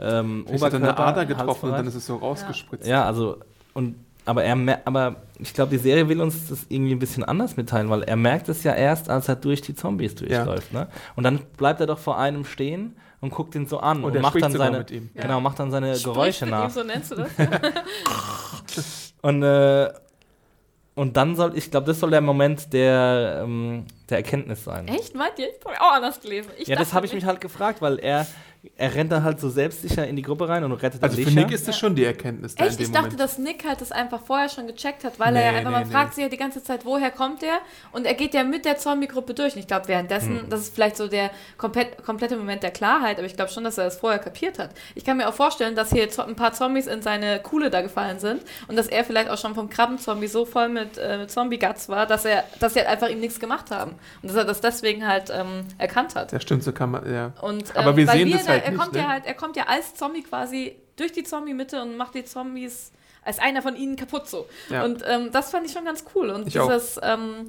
ähm, Vielleicht hat er eine Oberkörper. Ader getroffen und dann ist es so rausgespritzt. Ja, also und aber er aber ich glaube, die Serie will uns das irgendwie ein bisschen anders mitteilen, weil er merkt es ja erst, als er durch die Zombies durchläuft, ne? Und dann bleibt er doch vor einem stehen und guckt ihn so an Und und, macht spricht dann seine mit ihm. Ja. genau, macht dann seine Sprich Geräusche mit nach. Ihm, so nennst du das? Und äh, und dann soll, ich glaube, das soll der Moment der, ähm, der Erkenntnis sein. Echt? Meint ihr? Ich habe auch anders gelesen. Ich ja, das habe ich mich halt gefragt, weil er, er rennt da halt so selbstsicher in die Gruppe rein und rettet Also für Alicia. Nick ist das Ja. schon die Erkenntnis da Echt? in dem Ich dachte, Moment. dass Nick halt das einfach vorher schon gecheckt hat, weil Nee, er ja einfach, nee, man nee. fragt sich ja die ganze Zeit, woher kommt der? Und er geht ja mit der Zombie-Gruppe durch. Und ich glaube, währenddessen, Hm. das ist vielleicht so der komplett, komplette Moment der Klarheit, aber ich glaube schon, dass er das vorher kapiert hat. Ich kann mir auch vorstellen, dass hier ein paar Zombies in seine Kuhle da gefallen sind und dass er vielleicht auch schon vom Krabbenzombie so voll mit, äh, mit Zombie-Guts war, dass er, dass sie halt einfach ihm nichts gemacht haben. Und dass er das deswegen halt ähm, erkannt hat. Ja, stimmt, so kann man, ja. Und, Aber ähm, wir weil sehen das da- halt er nicht, kommt ne? ja halt, er kommt ja als Zombie quasi durch die Zombie-Mitte und macht die Zombies als einer von ihnen kaputt so. Ja. Und ähm, das fand ich schon ganz cool. Und Ich dieses, ähm,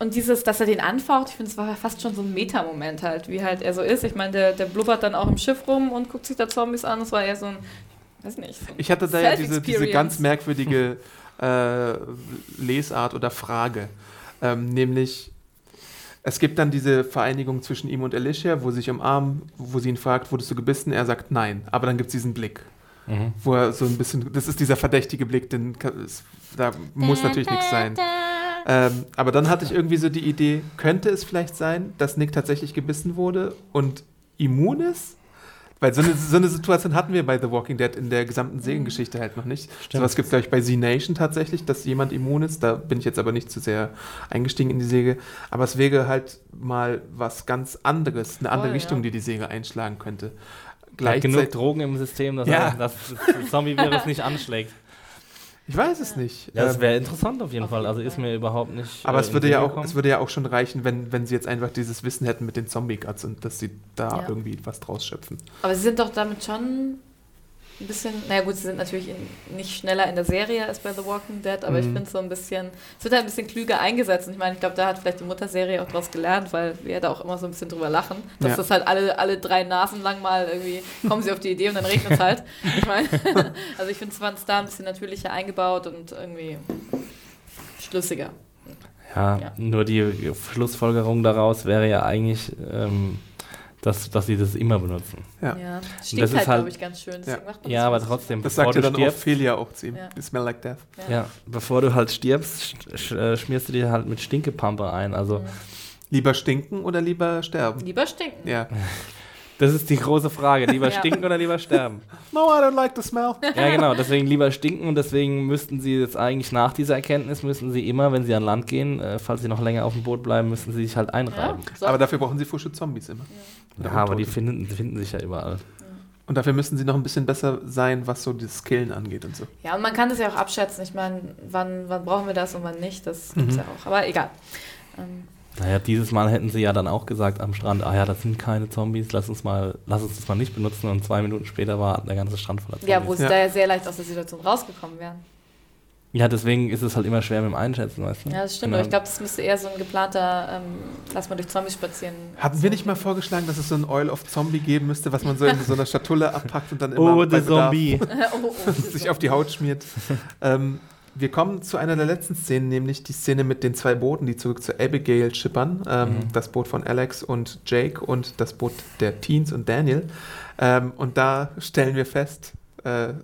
und dieses, dass er den anfaucht, ich finde, es war fast schon so ein Meta-Moment halt, wie halt er so ist. Ich meine, der, der blubbert dann auch im Schiff rum und guckt sich da Zombies an. Das war eher so ein, weiß nicht. So Ich hatte da ja diese, diese ganz merkwürdige äh, Lesart oder Frage. Ähm, nämlich, es gibt dann diese Vereinigung zwischen ihm und Alicia, wo sie sich umarmen, wo sie ihn fragt, wurdest du gebissen? Er sagt nein. Aber dann gibt es diesen Blick, Mhm. wo er so ein bisschen, das ist dieser verdächtige Blick, den, ka- es- da muss natürlich nichts sein. Ähm, aber dann hatte ich irgendwie so die Idee, könnte es vielleicht sein, dass Nick tatsächlich gebissen wurde und immun ist? Weil so eine, so eine Situation hatten wir bei The Walking Dead in der gesamten Seriengeschichte halt noch nicht. Stimmt. Sowas gibt es, glaube ich, bei Z-Nation tatsächlich, dass jemand immun ist. Da bin ich jetzt aber nicht zu sehr eingestiegen in die Serie. Aber es wäre halt mal was ganz anderes, eine andere Voll, Richtung, ja. die die Serie einschlagen könnte. Hat genug Gleichzeitig, Drogen im System, dass, Ja. dass das Zombie-Virus nicht anschlägt. Ich weiß es nicht. Ja, das Ähm, wäre interessant auf jeden Auf Fall. jeden Also ist mir überhaupt nicht. Aber äh, es würde, ja auch, es würde ja auch schon reichen, wenn, wenn sie jetzt einfach dieses Wissen hätten mit den Zombie-Guts und dass sie da Ja. irgendwie was draus schöpfen. Aber sie sind doch damit schon ein bisschen, naja gut, sie sind natürlich in, nicht schneller in der Serie als bei The Walking Dead, aber ich Mhm. finde es so ein bisschen, es wird halt ein bisschen klüger eingesetzt. Und ich meine, ich glaube, da hat vielleicht die Mutterserie auch draus gelernt, weil wir da auch immer so ein bisschen drüber lachen, dass Ja. das halt alle, alle drei Nasen lang mal irgendwie, kommen sie auf die Idee und dann regnet es halt. Ich meine, also ich finde es da ein bisschen natürlicher eingebaut und irgendwie schlüssiger. Ja, Ja. nur die Schlussfolgerung daraus wäre ja eigentlich, ähm, dass, dass sie das immer benutzen. Ja. Ja. das Stinkt ist halt, halt- glaube ich, ganz schön. man Ja, aber das trotzdem, Das bevor sagt ja du dann stirbst, Ophelia auch zu ihm. Ja. You smell like death. Ja. ja, bevor du halt stirbst, sch sch äh, schmierst du dir halt mit Stinkepampe ein. Also Mhm. Lieber stinken oder lieber sterben? Lieber stinken. Ja. das ist die große Frage. Lieber Ja. stinken oder lieber sterben? No, I don't like the smell. Ja, genau. Deswegen lieber stinken und deswegen müssten sie jetzt eigentlich nach dieser Erkenntnis, müssen sie immer, wenn sie an Land gehen, äh, falls sie noch länger auf dem Boot bleiben, müssen sie sich halt Ja, einreiben. so. Aber dafür brauchen sie frische Zombies immer. Ja, Oder aber die finden, die finden sich ja überall. Und dafür müssen sie noch ein bisschen besser sein, was so das Skillen angeht und so. Ja, und man kann das ja auch abschätzen. Ich meine, wann, wann brauchen wir das und wann nicht, das gibt's Mhm. ja auch. Aber egal. Ähm, Naja, dieses Mal hätten sie ja dann auch gesagt am Strand, ah ja, das sind keine Zombies, lass uns mal, lass uns das mal nicht benutzen und zwei Minuten später war der ganze Strand voller Zombies. ja, wo sie Ja. da ja sehr leicht aus der Situation rausgekommen wären. Ja, deswegen ist es halt immer schwer mit dem Einschätzen, weißt du? Ja, das stimmt. Genau. Aber ich glaube, das müsste eher so ein geplanter, ähm, lass mal durch Zombies spazieren. Hatten wir nicht mal vorgeschlagen, dass es so ein Oil of Zombie geben müsste, was man so in so einer Schatulle abpackt und dann immer Oh, bei Zombie. oh, oh, sich auf die Haut schmiert. ähm, wir kommen zu einer der letzten Szenen, nämlich die Szene mit den zwei Booten, die zurück zu Abigail schippern. Ähm, Mhm. Das Boot von Alex und Jake und das Boot der Teens und Daniel. Ähm, und da stellen wir fest, äh,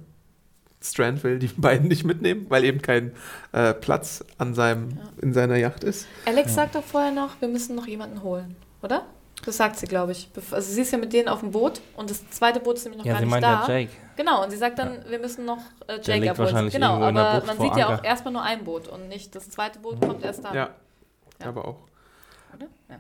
Strand will die beiden nicht mitnehmen, weil eben kein äh, Platz an seinem, Ja. in seiner Yacht ist. Alex sagt doch vorher noch, wir müssen noch jemanden holen, oder? Das sagt sie, glaube ich. Also sie ist ja mit denen auf dem Boot und das zweite Boot ist nämlich noch Ja, gar sie nicht meint da. ja Jake. Genau, und sie sagt dann, wir müssen noch äh, Der Jake liegt abholen. wahrscheinlich Genau, der aber Bucht man vor sieht ja auch Anker. erstmal nur ein Boot und nicht das zweite Boot kommt erst da. Ja, Ja. aber auch. Oder? Ja.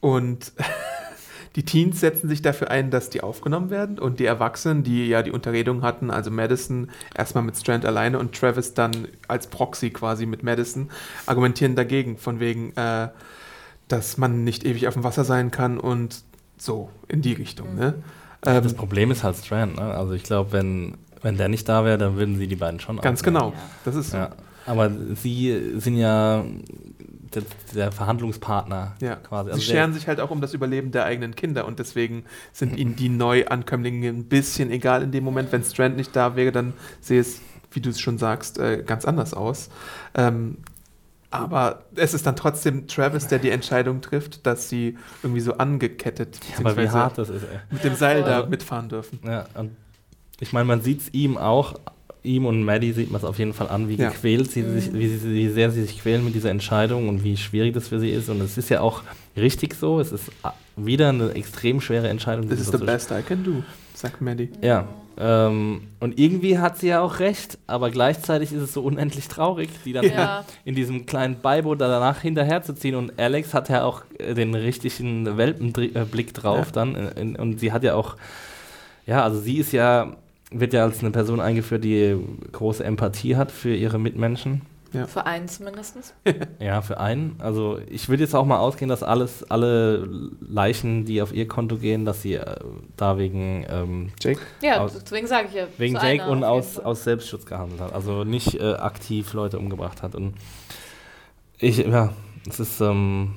Und die Teens setzen sich dafür ein, dass die aufgenommen werden und die Erwachsenen, die ja die Unterredung hatten, also Madison erstmal mit Strand alleine und Travis dann als Proxy quasi mit Madison, argumentieren dagegen, von wegen, äh, dass man nicht ewig auf dem Wasser sein kann und so in die Richtung. Ne? Das Ähm, Problem ist halt Strand, ne? Also ich glaube, wenn, wenn der nicht da wäre, dann würden sie die beiden schon ganz aufnehmen. genau, das ist. Ja. Aber sie sind ja der, der Verhandlungspartner Ja. quasi. Sie Also der- scheren sich halt auch um das Überleben der eigenen Kinder und deswegen sind ihnen die Neuankömmlinge ein bisschen egal in dem Moment. Wenn Strand nicht da wäre, dann sehe es, wie du es schon sagst, äh, ganz anders aus. Ähm, aber es ist dann trotzdem Travis, der die Entscheidung trifft, dass sie irgendwie so angekettet aber wie hart das ist, ey. mit dem Ja, Seil da mitfahren dürfen. Ja, ich meine, man sieht es ihm auch, ihm und Maddie sieht man es auf jeden Fall an, wie Ja. gequält sie Mhm. sich, wie, sie, wie sehr sie sich quälen mit dieser Entscheidung und wie schwierig das für sie ist. Und es ist ja auch richtig so, es ist a- wieder eine extrem schwere Entscheidung. This is the best I can do, sagt Maddie. Ja. Ähm, und irgendwie hat sie ja auch recht, aber gleichzeitig ist es so unendlich traurig, die dann Ja. in diesem kleinen Beiboot da danach hinterherzuziehen. Und Alex hat ja auch äh, den richtigen Welpenblick drauf Ja. dann. äh, in- Und sie hat ja auch, ja, also sie ist ja, wird ja als eine Person eingeführt, die große Empathie hat für ihre Mitmenschen. Ja. Für einen zumindest. Ja, für einen. Also ich würde jetzt auch mal ausgehen, dass alles, alle Leichen, die auf ihr Konto gehen, dass sie äh, da wegen, ähm, Jake? Ja, Aus- deswegen sage ich ja. wegen Jake einer und auf aus, aus Selbstschutz gehandelt hat. Also nicht äh, aktiv Leute umgebracht hat. Und ich, ja, es ist, ähm,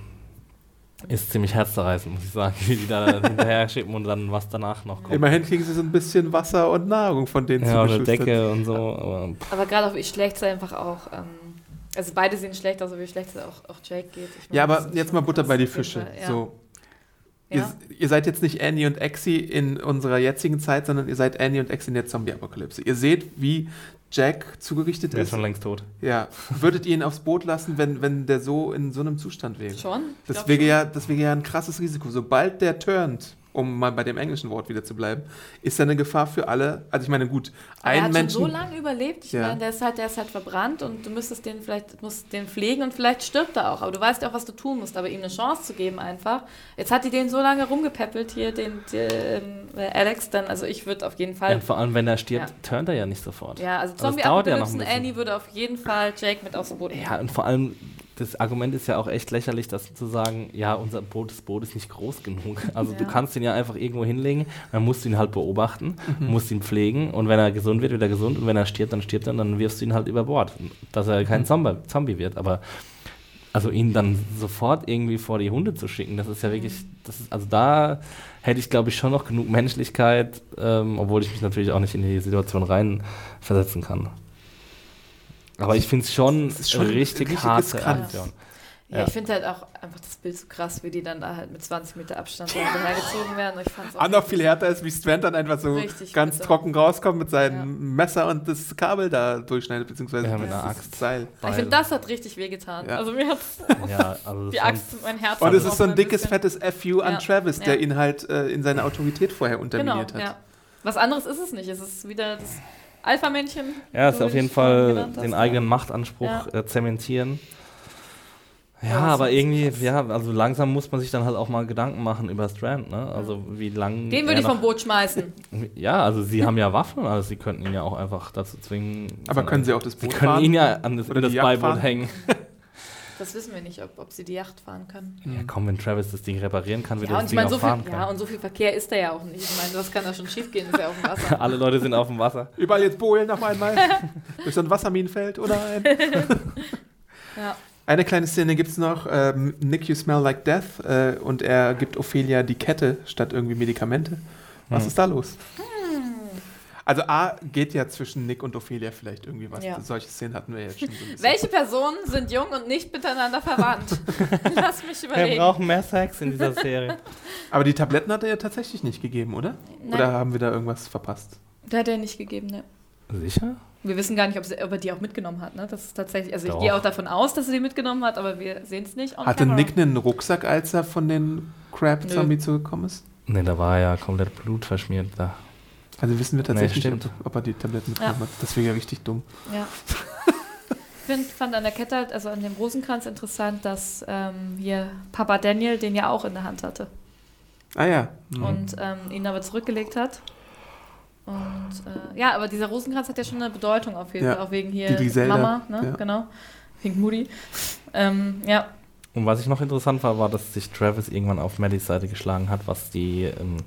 ist ziemlich herzzerreißend, muss ich sagen, wie die da hinterher schicken und dann was danach noch kommt. Immerhin kriegen sie so ein bisschen Wasser und Nahrung von denen Ja, eine zugeschustert. Decke und so. Aber, Aber gerade auch wie schlecht es einfach auch. Ähm, also beide sehen schlecht aus, aber wie schlecht es auch, auch Jake geht. Ich Ja, meine, das aber jetzt mal Butter bei die Fische. Fall, Ja. So, ja. ihr, ihr seid jetzt nicht Annie und Exi in unserer jetzigen Zeit, sondern ihr seid Annie und Exi in der Zombie-Apokalypse. Ihr seht, wie Jack zugerichtet der ist ist. schon längst tot. Ja. Würdet ihr ihn aufs Boot lassen, wenn, wenn der so in so einem Zustand wäre? Schon? Ich Das wäre schon. ja, das wäre ja ein krasses Risiko. Sobald der turnt, um mal bei dem englischen Wort wieder zu bleiben, ist er eine Gefahr für alle. Also ich meine, gut, Aber er ein hat Menschen. schon so lange überlebt. Ich Ja. meine, der ist, halt, der ist halt verbrannt und du müsstest den vielleicht musst den pflegen und vielleicht stirbt er auch. Aber du weißt ja auch, was du tun musst. Aber ihm eine Chance zu geben einfach. Jetzt hat die den so lange rumgepäppelt hier, den, den ähm, Alex. Dann, also ich würde auf jeden Ja, Fall. und vor allem, wenn er stirbt, Ja. turnt er ja nicht sofort. Ja, also das dauert ja noch ein bisschen. Annie würde auf jeden Fall Jake mit aufs Boot nehmen. Ja, und vor allem, das Argument ist ja auch echt lächerlich, das zu sagen, ja, unser Boot, das Boot ist nicht groß genug. Also du Ja. kannst ihn ja einfach irgendwo hinlegen, dann musst du ihn halt beobachten, musst ihn pflegen und wenn er gesund wird, wird er gesund und wenn er stirbt, dann stirbt er und dann wirfst du ihn halt über Bord, dass er kein Zombie, Zombie wird. Aber also ihn dann sofort irgendwie vor die Hunde zu schicken, das ist ja wirklich, das ist, also da hätte ich glaube ich schon noch genug Menschlichkeit, ähm, obwohl ich mich natürlich auch nicht in die Situation reinversetzen kann. Aber ich finde es schon, richtig richtig harte. Aktion. Ja, Ja. ich finde halt auch einfach das Bild so krass, wie die dann da halt mit 20 Meter Abstand da hergezogen werden. Und ich fand's auch Ah, noch viel härter ist, wie Strand dann einfach so Richtig ganz bitter. trocken rauskommt mit seinem Ja. Messer und das Kabel da durchschneidet, beziehungsweise Ja, mit einer Axt. Seil. Ich finde, das hat richtig wehgetan. Ja. Also mir hat Ja, also die Axt in mein Herz Und es ist so ein dickes, bisschen. fettes FU an Ja. Travis, der Ja. ihn halt äh, in seiner Autorität vorher Genau, unterminiert hat. ja. Was anderes ist es nicht. Es ist wieder das Alpha-Männchen. Ja, ist auf jeden Fall hast, den ja. eigenen Machtanspruch Ja. äh, zementieren. Ja, Ja, aber irgendwie, krass. ja, also langsam muss man sich dann halt auch mal Gedanken machen über Strand, ne? Also wie lang. Den würde ich vom Boot schmeißen. Ja, also sie haben ja Waffen und alles, sie könnten ihn ja auch einfach dazu zwingen. Aber können sie auch das Sie Boot können fahren? ihn ja an das, Oder das Beiboot fahren? hängen. Das wissen wir nicht, ob, ob sie die Yacht fahren können. Ja, komm, wenn Travis das Ding reparieren kann, wird Ja, er und das ich Ding meine, auch so viel, fahren ja, können. und so viel Verkehr ist da ja auch nicht. Ich meine, das kann da schon schief gehen, ist ja auf dem Wasser. Alle Leute sind auf dem Wasser. Überall jetzt Bohlen auf einmal. Durch so ein Wasserminenfeld oder ein. Ja. Eine kleine Szene gibt es noch. Ähm, Nick, you smell like death. Äh, und er gibt Ophelia die Kette statt irgendwie Medikamente. Was Hm. ist da los? Also A geht ja zwischen Nick und Ophelia vielleicht irgendwie was. Ja. Solche Szenen hatten wir jetzt schon so. Welche Personen sind jung und nicht miteinander verwandt? Lass mich Wir überlegen. brauchen mehr Sex in dieser Serie. Aber die Tabletten hat er ja tatsächlich nicht gegeben, oder? Nein. Oder haben wir da irgendwas verpasst? Der hat er nicht gegeben, ne? Sicher? Wir wissen gar nicht, ob, sie, ob er die auch mitgenommen hat. Ne? Das ist tatsächlich, also Doch. ich gehe auch davon aus, dass er die mitgenommen hat, aber wir sehen es nicht. Hatte camera. Nick einen Rucksack, als er von den Crab-Zombie zurückgekommen ist? Ne, da war ja komplett Blut verschmiert da. Also wissen wir tatsächlich Nee, nicht, stimmt. ob, ob er die Tabletten mitgenommen hat. Das wäre ja richtig dumm. Ja. Ich find, fand an der Kette, halt, also an dem Rosenkranz interessant, dass ähm, hier Papa Daniel den ja auch in der Hand hatte Ah ja. Mhm. und ähm, ihn aber zurückgelegt hat. Und äh, ja, aber dieser Rosenkranz hat ja schon eine Bedeutung auf jeden Ja, Fall, auch wegen hier die Griselda, Mama, ne? ja. Genau. Wegen Moody. Ähm, ja, Und was ich noch interessant war, war, dass sich Travis irgendwann auf Maddys Seite geschlagen hat, was die, ähm, die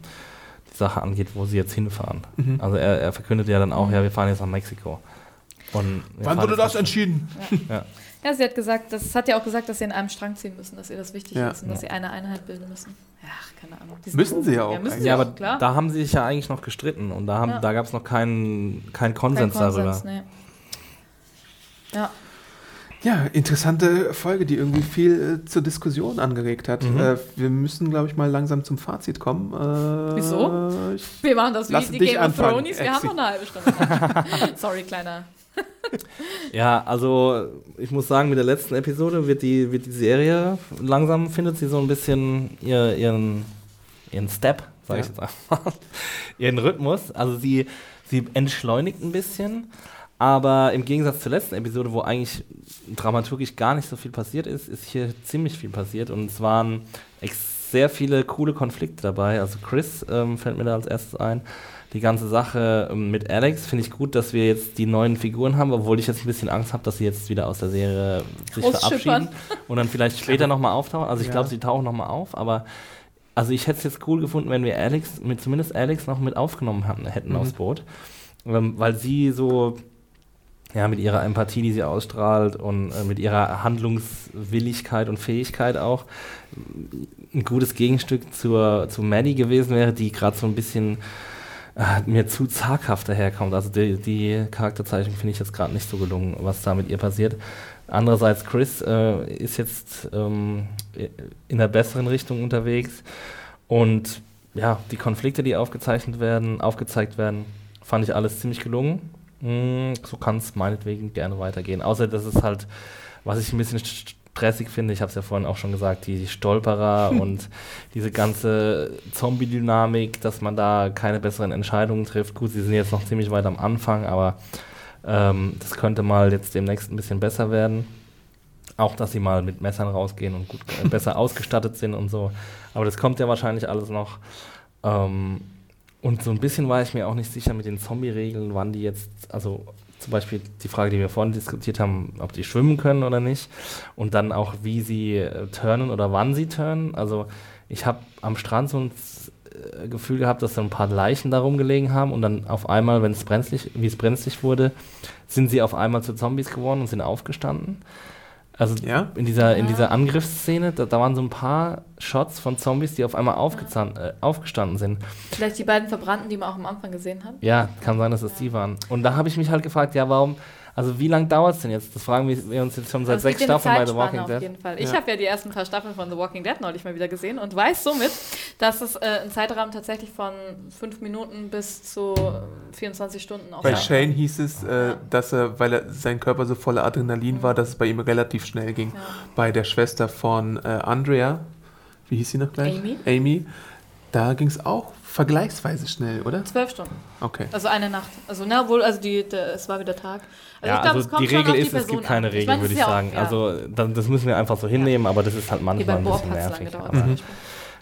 Sache angeht, wo sie jetzt hinfahren. Mhm. Also er, er verkündet ja dann auch, ja, wir fahren jetzt nach Mexiko. Und Wann wurde das entschieden? Ja. Ja, sie hat gesagt, das hat ja auch gesagt, dass sie in einem Strang ziehen müssen, dass ihr das wichtig Ja. ist und dass Ja. sie eine Einheit bilden müssen. Ach, keine Ahnung. Müssen sie ja auch Ja, müssen sie Ja, auch, aber klar. da haben sie sich ja eigentlich noch gestritten und da, haben, Ja. da gab es noch keinen keinen Kein Konsens, darüber. nee. Ja, Ja, interessante Folge, die irgendwie viel äh, zur Diskussion angeregt hat. Mhm. Äh, wir müssen, glaube ich, mal langsam zum Fazit kommen. Äh, Wieso? Ich, wir machen das wie die Game of Thrones. Wir haben noch eine halbe Stunde. Sorry, kleiner. Ja, also ich muss sagen, mit der letzten Episode wird die, wird die Serie langsam, findet sie so ein bisschen ihr, ihren, ihren Step, sag ich Ja. jetzt einfach, ihren Rhythmus. Also sie, sie entschleunigt ein bisschen, aber im Gegensatz zur letzten Episode, wo eigentlich dramaturgisch gar nicht so viel passiert ist, ist hier ziemlich viel passiert und es waren sehr viele coole Konflikte dabei. Also Chris ähm, fällt mir da als erstes ein. Die ganze Sache ähm, mit Alex finde ich gut, dass wir jetzt die neuen Figuren haben, obwohl ich jetzt ein bisschen Angst habe, dass sie jetzt wieder aus der Serie sich verabschieden und dann vielleicht später nochmal auftauchen. Also ich Ja. glaube, sie tauchen nochmal auf, aber also ich hätte es jetzt cool gefunden, wenn wir Alex, mit zumindest Alex noch mit aufgenommen hatten, hätten Mhm. aufs Boot. Ähm, weil sie so, ja, mit ihrer Empathie, die sie ausstrahlt und äh, mit ihrer Handlungswilligkeit und Fähigkeit auch ein gutes Gegenstück zur, zu Maddie gewesen wäre, die gerade so ein bisschen äh, mir zu zaghaft daherkommt. Also die, die Charakterzeichnung finde ich jetzt gerade nicht so gelungen, was da mit ihr passiert. Andererseits, Chris äh, ist jetzt ähm, in der besseren Richtung unterwegs und ja, die Konflikte, die aufgezeichnet werden, aufgezeigt werden, fand ich alles ziemlich gelungen. Mm, so kann es meinetwegen gerne weitergehen. Außer das ist halt, was ich ein bisschen stressig finde, ich habe es ja vorhin auch schon gesagt, die Stolperer und diese ganze Zombie-Dynamik, dass man da keine besseren Entscheidungen trifft. Gut, sie sind jetzt noch ziemlich weit am Anfang, aber ähm, das könnte mal jetzt demnächst ein bisschen besser werden. Auch, dass sie mal mit Messern rausgehen und gut, äh, besser ausgestattet sind und so. Aber das kommt ja wahrscheinlich alles noch. Ähm, und so ein bisschen war ich mir auch nicht sicher mit den Zombie-Regeln, wann die jetzt, also zum Beispiel die Frage, die wir vorhin diskutiert haben, ob die schwimmen können oder nicht. Und dann auch, wie sie äh, turnen oder wann sie turnen. Also ich habe am Strand so ein äh, Gefühl gehabt, dass so ein paar Leichen da rumgelegen haben und dann auf einmal, wenn es brenzlig, wie es brenzlig wurde, sind sie auf einmal zu Zombies geworden und sind aufgestanden. Also Ja? in dieser, in dieser Angriffsszene, da, da waren so ein paar Shots von Zombies, die auf einmal äh, aufgestanden sind. Vielleicht die beiden Verbrannten, die man auch am Anfang gesehen hat. Ja, kann sein, dass es die waren. Und da habe ich mich halt gefragt, ja, warum, also wie lange dauert es denn jetzt? Das fragen wir uns jetzt schon seit Also sechs Staffeln bei The Walking auf Dead. jeden Fall. Ich Ja. habe ja die ersten paar Staffeln von The Walking Dead neulich mal wieder gesehen und weiß somit, dass es äh, ein Zeitrahmen tatsächlich von fünf Minuten bis zu äh, 24 Stunden auch Bei sein Shane hieß es, äh, dass er, weil er sein Körper so voller Adrenalin war, dass es bei ihm relativ schnell ging. Ja. Bei der Schwester von äh, Andrea, wie hieß sie noch gleich? Amy. Amy. Da ging es auch vergleichsweise schnell, oder? Zwölf Stunden. Okay. Also eine Nacht. Also, na wohl, also die, der, es war wieder Tag. ja, ich glaub, also es kommt die schon Regel auf die ist, es Person gibt keine an. Ich Regel, meine, würde es ich ja auch- sagen. ja. Also dann, das müssen wir einfach so hinnehmen, aber das ist halt manchmal ein bisschen es nervig. gedauert. Beispiel.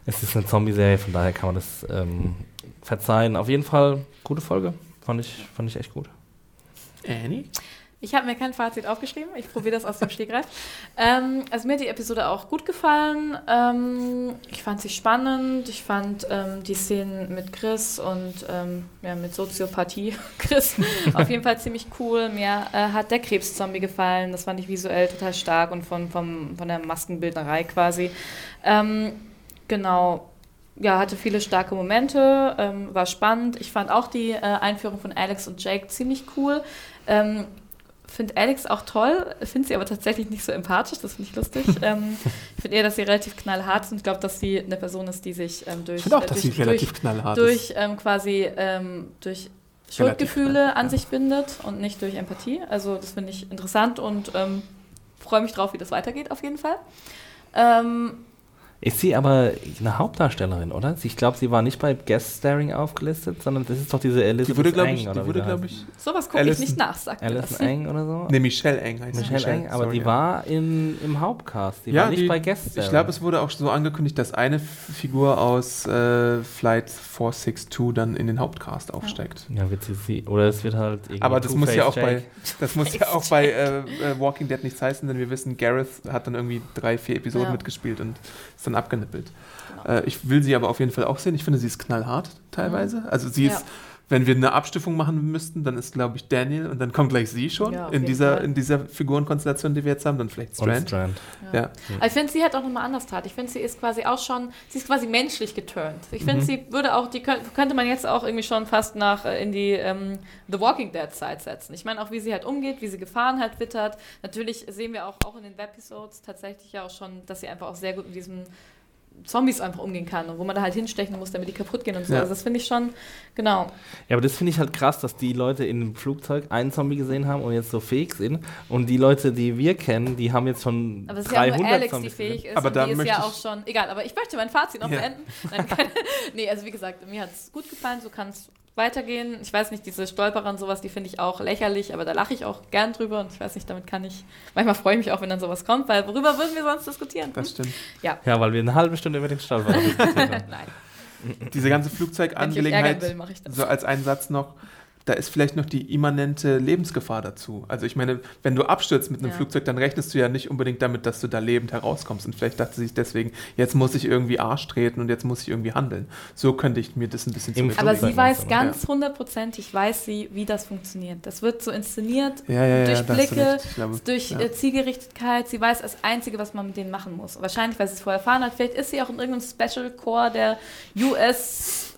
es ist eine Zombie-Serie, von daher kann man das ähm, verzeihen. Auf jeden Fall gute Folge. Fand ich, fand ich echt gut. Annie? Ich habe mir kein Fazit aufgeschrieben. Ich probiere das aus dem Stegreif. Ähm, also mir hat die Episode auch gut gefallen. Ähm, ich fand sie spannend. Ich fand ähm, die Szenen mit Chris und ähm, ja, mit Soziopathie Chris auf jeden Fall ziemlich cool. Mir äh, hat der Krebszombie gefallen. Das fand ich visuell total stark und von, vom, von der Maskenbildnerei quasi. Ähm, genau. Ja, hatte viele starke Momente, ähm, war spannend. Ich fand auch die äh, Einführung von Alex und Jake ziemlich cool. Ähm, finde Alex auch toll, finde sie aber tatsächlich nicht so empathisch, das finde ich lustig. ähm, ich finde eher, dass sie relativ knallhart ist und ich glaube, dass sie eine Person ist, die sich ähm, durch, Ich auch, äh, dass durch, sie relativ knallhart durch, ist. durch ähm, quasi ähm, durch Schuldgefühle knall, an sich bindet und nicht durch Empathie. Also das finde ich interessant und ähm, freue mich drauf, wie das weitergeht auf jeden Fall. Ähm, Ist sie aber eine Hauptdarstellerin, oder? Ich glaube, sie war nicht bei Guest Staring aufgelistet, sondern das ist doch diese Elizabeth Die wurde, glaube Eng, ich, die wurde, glaube ich. sowas gucke ich Alison. nicht nach, sagt mir das. Alison Eng oder so? Ne, Michelle Eng heißt sie. Michelle Eng, aber sorry, die ja. war in, im Hauptcast. Die ja, war nicht die, bei Guest Ich Staring. glaube, es wurde auch so angekündigt, dass eine Figur aus äh, Flight 462 dann in den Hauptcast aufsteigt. Ja, wird sie, sie oder es wird halt irgendwie Aber das muss ja auch bei, das muss ja auch bei äh, äh, Walking Dead nichts heißen, denn wir wissen, Gareth hat dann irgendwie drei, vier Episoden Ja. mitgespielt und ist dann abgenippelt. Genau. Äh, ich will sie aber auf jeden Fall auch sehen. Ich finde, sie ist knallhart teilweise. Also sie Ja. ist, wenn wir eine Abstufung machen müssten, dann ist, glaube ich, Daniel und dann kommt gleich sie schon Ja, in, dieser, Fall. in dieser Figurenkonstellation, die wir jetzt haben, dann vielleicht Und Strand. Strand. Ja. Aber ich finde, sie hat auch nochmal anders tat. Ich finde, sie ist quasi auch schon, sie ist quasi menschlich geturnt. Ich finde, Mhm. sie würde auch, die könnt, könnte man jetzt auch irgendwie schon fast nach äh, in die ähm, The Walking Dead Zeit setzen. Ich meine auch, wie sie halt umgeht, wie sie Gefahren halt wittert. Natürlich sehen wir auch, auch in den Webisodes tatsächlich ja auch schon, dass sie einfach auch sehr gut mit diesen Zombies einfach umgehen kann und wo man da halt hinstechen muss, damit die kaputt gehen und so. Ja. Also das finde ich schon, genau. Ja, aber das finde ich halt krass, dass die Leute in dem Flugzeug einen Zombie gesehen haben und jetzt so fähig sind. Und die Leute, die wir kennen, die haben jetzt schon Aber es ist ja 300 nur Alex, die Zombies fähig gesehen. ist. Aber und da die ist ja auch schon. Egal, aber ich möchte mein Fazit noch Ja. beenden. Nein, keine, nee, also wie gesagt, mir hat es gut gefallen. So kann es weitergehen. Ich weiß nicht, diese Stolperer und sowas, die finde ich auch lächerlich, aber da lache ich auch gern drüber und ich weiß nicht, damit kann ich, manchmal freue ich mich auch, wenn dann sowas kommt, weil worüber würden wir sonst diskutieren? Das stimmt. Ja, weil wir eine halbe Stunde über den Stolperer diskutiert haben. Nein. Diese ganze Wenn ich Flugzeugangelegenheit, will, mache ich das. so als einen Satz noch, da ist vielleicht noch die immanente Lebensgefahr dazu. Also ich meine, wenn du abstürzt mit einem Ja. Flugzeug, dann rechnest du ja nicht unbedingt damit, dass du da lebend herauskommst. Und vielleicht dachte sie sich deswegen, jetzt muss ich irgendwie Arsch treten und jetzt muss ich irgendwie handeln. So könnte ich mir das ein bisschen zurück- Aber sie weiß du, ganz hundertprozentig, weiß sie, wie das funktioniert. Das wird so inszeniert, ja, ja, ja, durch Blicke, glaube, durch ja. äh, Zielgerichtetkeit. Sie weiß das Einzige, was man mit denen machen muss. Wahrscheinlich, weil sie es vorher erfahren hat. Vielleicht ist sie auch in irgendeinem Special Corps der US,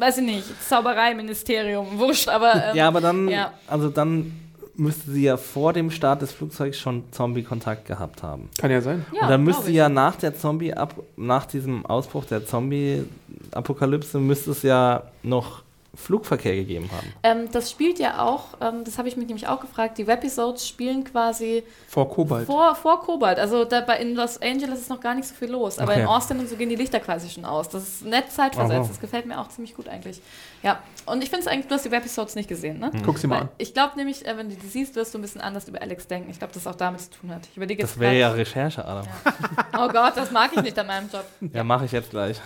weiß ich nicht, Zaubereiministerium, wurscht, aber ähm, Ja, aber dann, Ja. also dann müsste sie ja vor dem Start des Flugzeugs schon Zombie-Kontakt gehabt haben. Kann ja sein. ja, und dann müsste ich. ja nach der Zombie ab nach diesem Ausbruch der Zombie-Apokalypse müsste es ja noch Flugverkehr gegeben haben. Ähm, das spielt ja auch, ähm, das habe ich mich nämlich auch gefragt, die Webisodes spielen quasi Vor Kobalt. vor, vor Kobalt. Also da bei, in Los Angeles ist noch gar nicht so viel los, aber Okay. in Austin und so gehen die Lichter quasi schon aus. Das ist nett zeitversetzt, Aha. das gefällt mir auch ziemlich gut eigentlich. Ja, und ich finde es eigentlich, du hast die Webisodes nicht gesehen, ne? Guck sie mal Weil an. Ich glaube nämlich, äh, wenn du die siehst, wirst du ein bisschen anders über Alex denken. Ich glaube, das auch damit zu tun hat. Ich überlege jetzt Das wäre ja Recherche, Adam. Oh Gott, das mag ich nicht an meinem Job. Ja, mache ich jetzt gleich.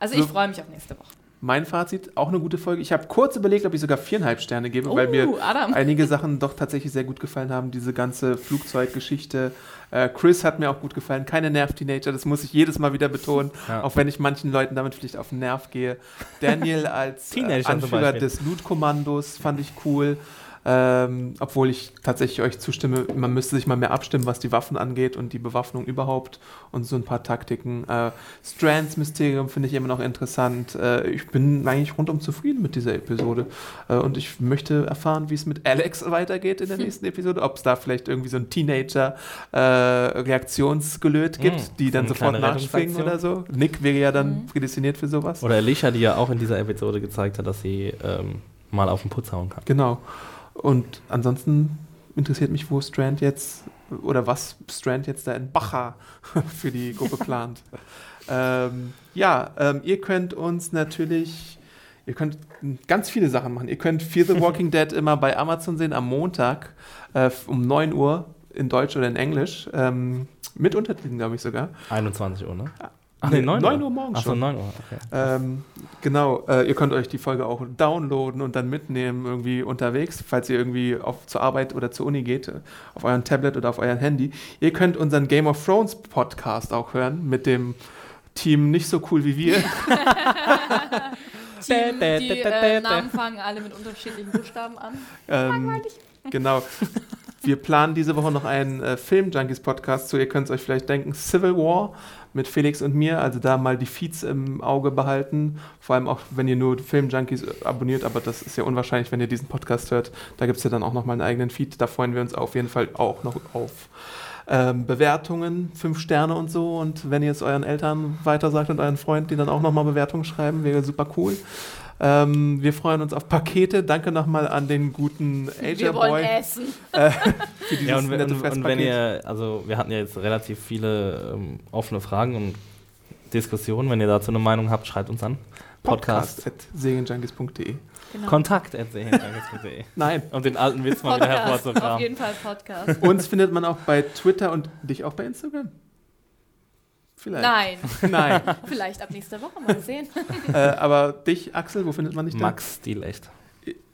Also ich freue mich auf nächste Woche. Mein Fazit, auch eine gute Folge. Ich habe kurz überlegt, ob ich sogar viereinhalb Sterne gebe, weil mir Uh, Adam. einige Sachen doch tatsächlich sehr gut gefallen haben. Diese ganze Flugzeuggeschichte. Äh, Chris hat mir auch gut gefallen. Keine Nerv-Teenager, das muss ich jedes Mal wieder betonen, Ja. auch wenn ich manchen Leuten damit vielleicht auf den Nerv gehe. Daniel als äh, Anführer des Loot-Kommandos fand ich cool. Ähm, obwohl ich tatsächlich euch zustimme, man müsste sich mal mehr abstimmen, was die Waffen angeht und die Bewaffnung überhaupt und so ein paar Taktiken. Äh, Strands Mysterium finde ich immer noch interessant. Äh, ich bin eigentlich rundum zufrieden mit dieser Episode äh, und ich möchte erfahren, wie es mit Alex weitergeht in der nächsten Episode, ob es da vielleicht irgendwie so ein Teenager äh, gibt, Mm, die dann sofort nachspringen oder so. Nick wäre ja dann Mhm. prädestiniert für sowas. Oder Alicia, die ja auch in dieser Episode gezeigt hat, dass sie ähm, mal auf den Putz hauen kann. Genau. Und ansonsten interessiert mich, wo Strand jetzt oder was Strand jetzt da in Bacha für die Gruppe plant. ähm, ja, ähm, ihr könnt uns natürlich, ihr könnt ganz viele Sachen machen. Ihr könnt Fear the Walking Dead immer bei Amazon sehen am Montag äh, um 9 Uhr in Deutsch oder in Englisch. Ähm, mit Untertiteln, glaube ich sogar. 21 Uhr, ne? Ach Nee, nee, 9 Uhr. 9 Uhr morgens Ach so, schon. 9 Uhr, okay. Ähm, genau, äh, ihr könnt euch die Folge auch downloaden und dann mitnehmen irgendwie unterwegs, falls ihr irgendwie auf, zur Arbeit oder zur Uni geht, äh, auf euren Tablet oder auf euren Handy. Ihr könnt unseren Game of Thrones Podcast auch hören mit dem Team nicht so cool wie wir. Team, die äh, Namen fangen alle mit unterschiedlichen Buchstaben an. ähm, genau. Wir planen diese Woche noch einen äh, Film-Junkies-Podcast zu. Ihr könnt es euch vielleicht denken, Civil War mit Felix und mir. Also da mal die Feeds im Auge behalten. Vor allem auch, wenn ihr nur Film-Junkies abonniert. Aber das ist ja unwahrscheinlich, wenn ihr diesen Podcast hört. Da gibt es ja dann auch nochmal einen eigenen Feed. Da freuen wir uns auf jeden Fall auch noch auf. Ähm, Bewertungen, fünf Sterne und so. Und wenn ihr es euren Eltern weitersagt und euren Freunden, die dann auch nochmal Bewertungen schreiben, wäre super cool. Ähm, wir freuen uns auf Pakete. Danke nochmal an den guten Asia Wir wollen essen. für dieses Ja, und, wenn- nette und, und wenn ihr, also wir hatten ja jetzt relativ viele ähm, offene Fragen und Diskussionen. Wenn ihr dazu eine Meinung habt, schreibt uns an. Podcast. Podcast at segenjunkies.de. Genau. Kontakt. Nein, Um den alten Witz mal wieder Podcast. Auf hervorzukramen. jeden Fall Podcast. uns findet man auch bei Twitter und dich auch bei Instagram. Vielleicht. Nein, Nein. vielleicht ab nächster Woche mal sehen. äh, aber dich, Axel, wo findet man dich denn? Max Stilecht.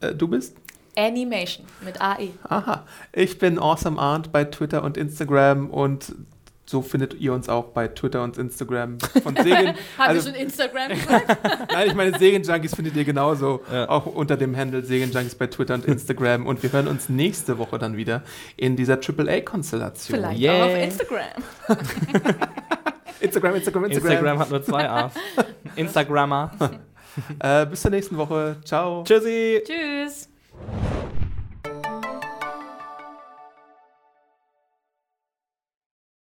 Äh, du bist? Animation mit E. AE. Aha. Ich bin Awesome Arndt bei Twitter und Instagram und so findet ihr uns auch bei Twitter und Instagram von Segen. Haben Also- wir schon Instagram gesagt? Nein, ich meine, Segen-Junkies findet ihr genauso. Ja. Auch unter dem Handle Segen-Junkies bei Twitter und Instagram. Und wir hören uns nächste Woche dann wieder in dieser AAA-Konstellation. Vielleicht Yay. auch auf Instagram. Instagram, Instagram, Instagram. Instagram hat nur zwei A's. Instagrammer. äh, bis zur nächsten Woche. Ciao. Tschüssi. Tschüss.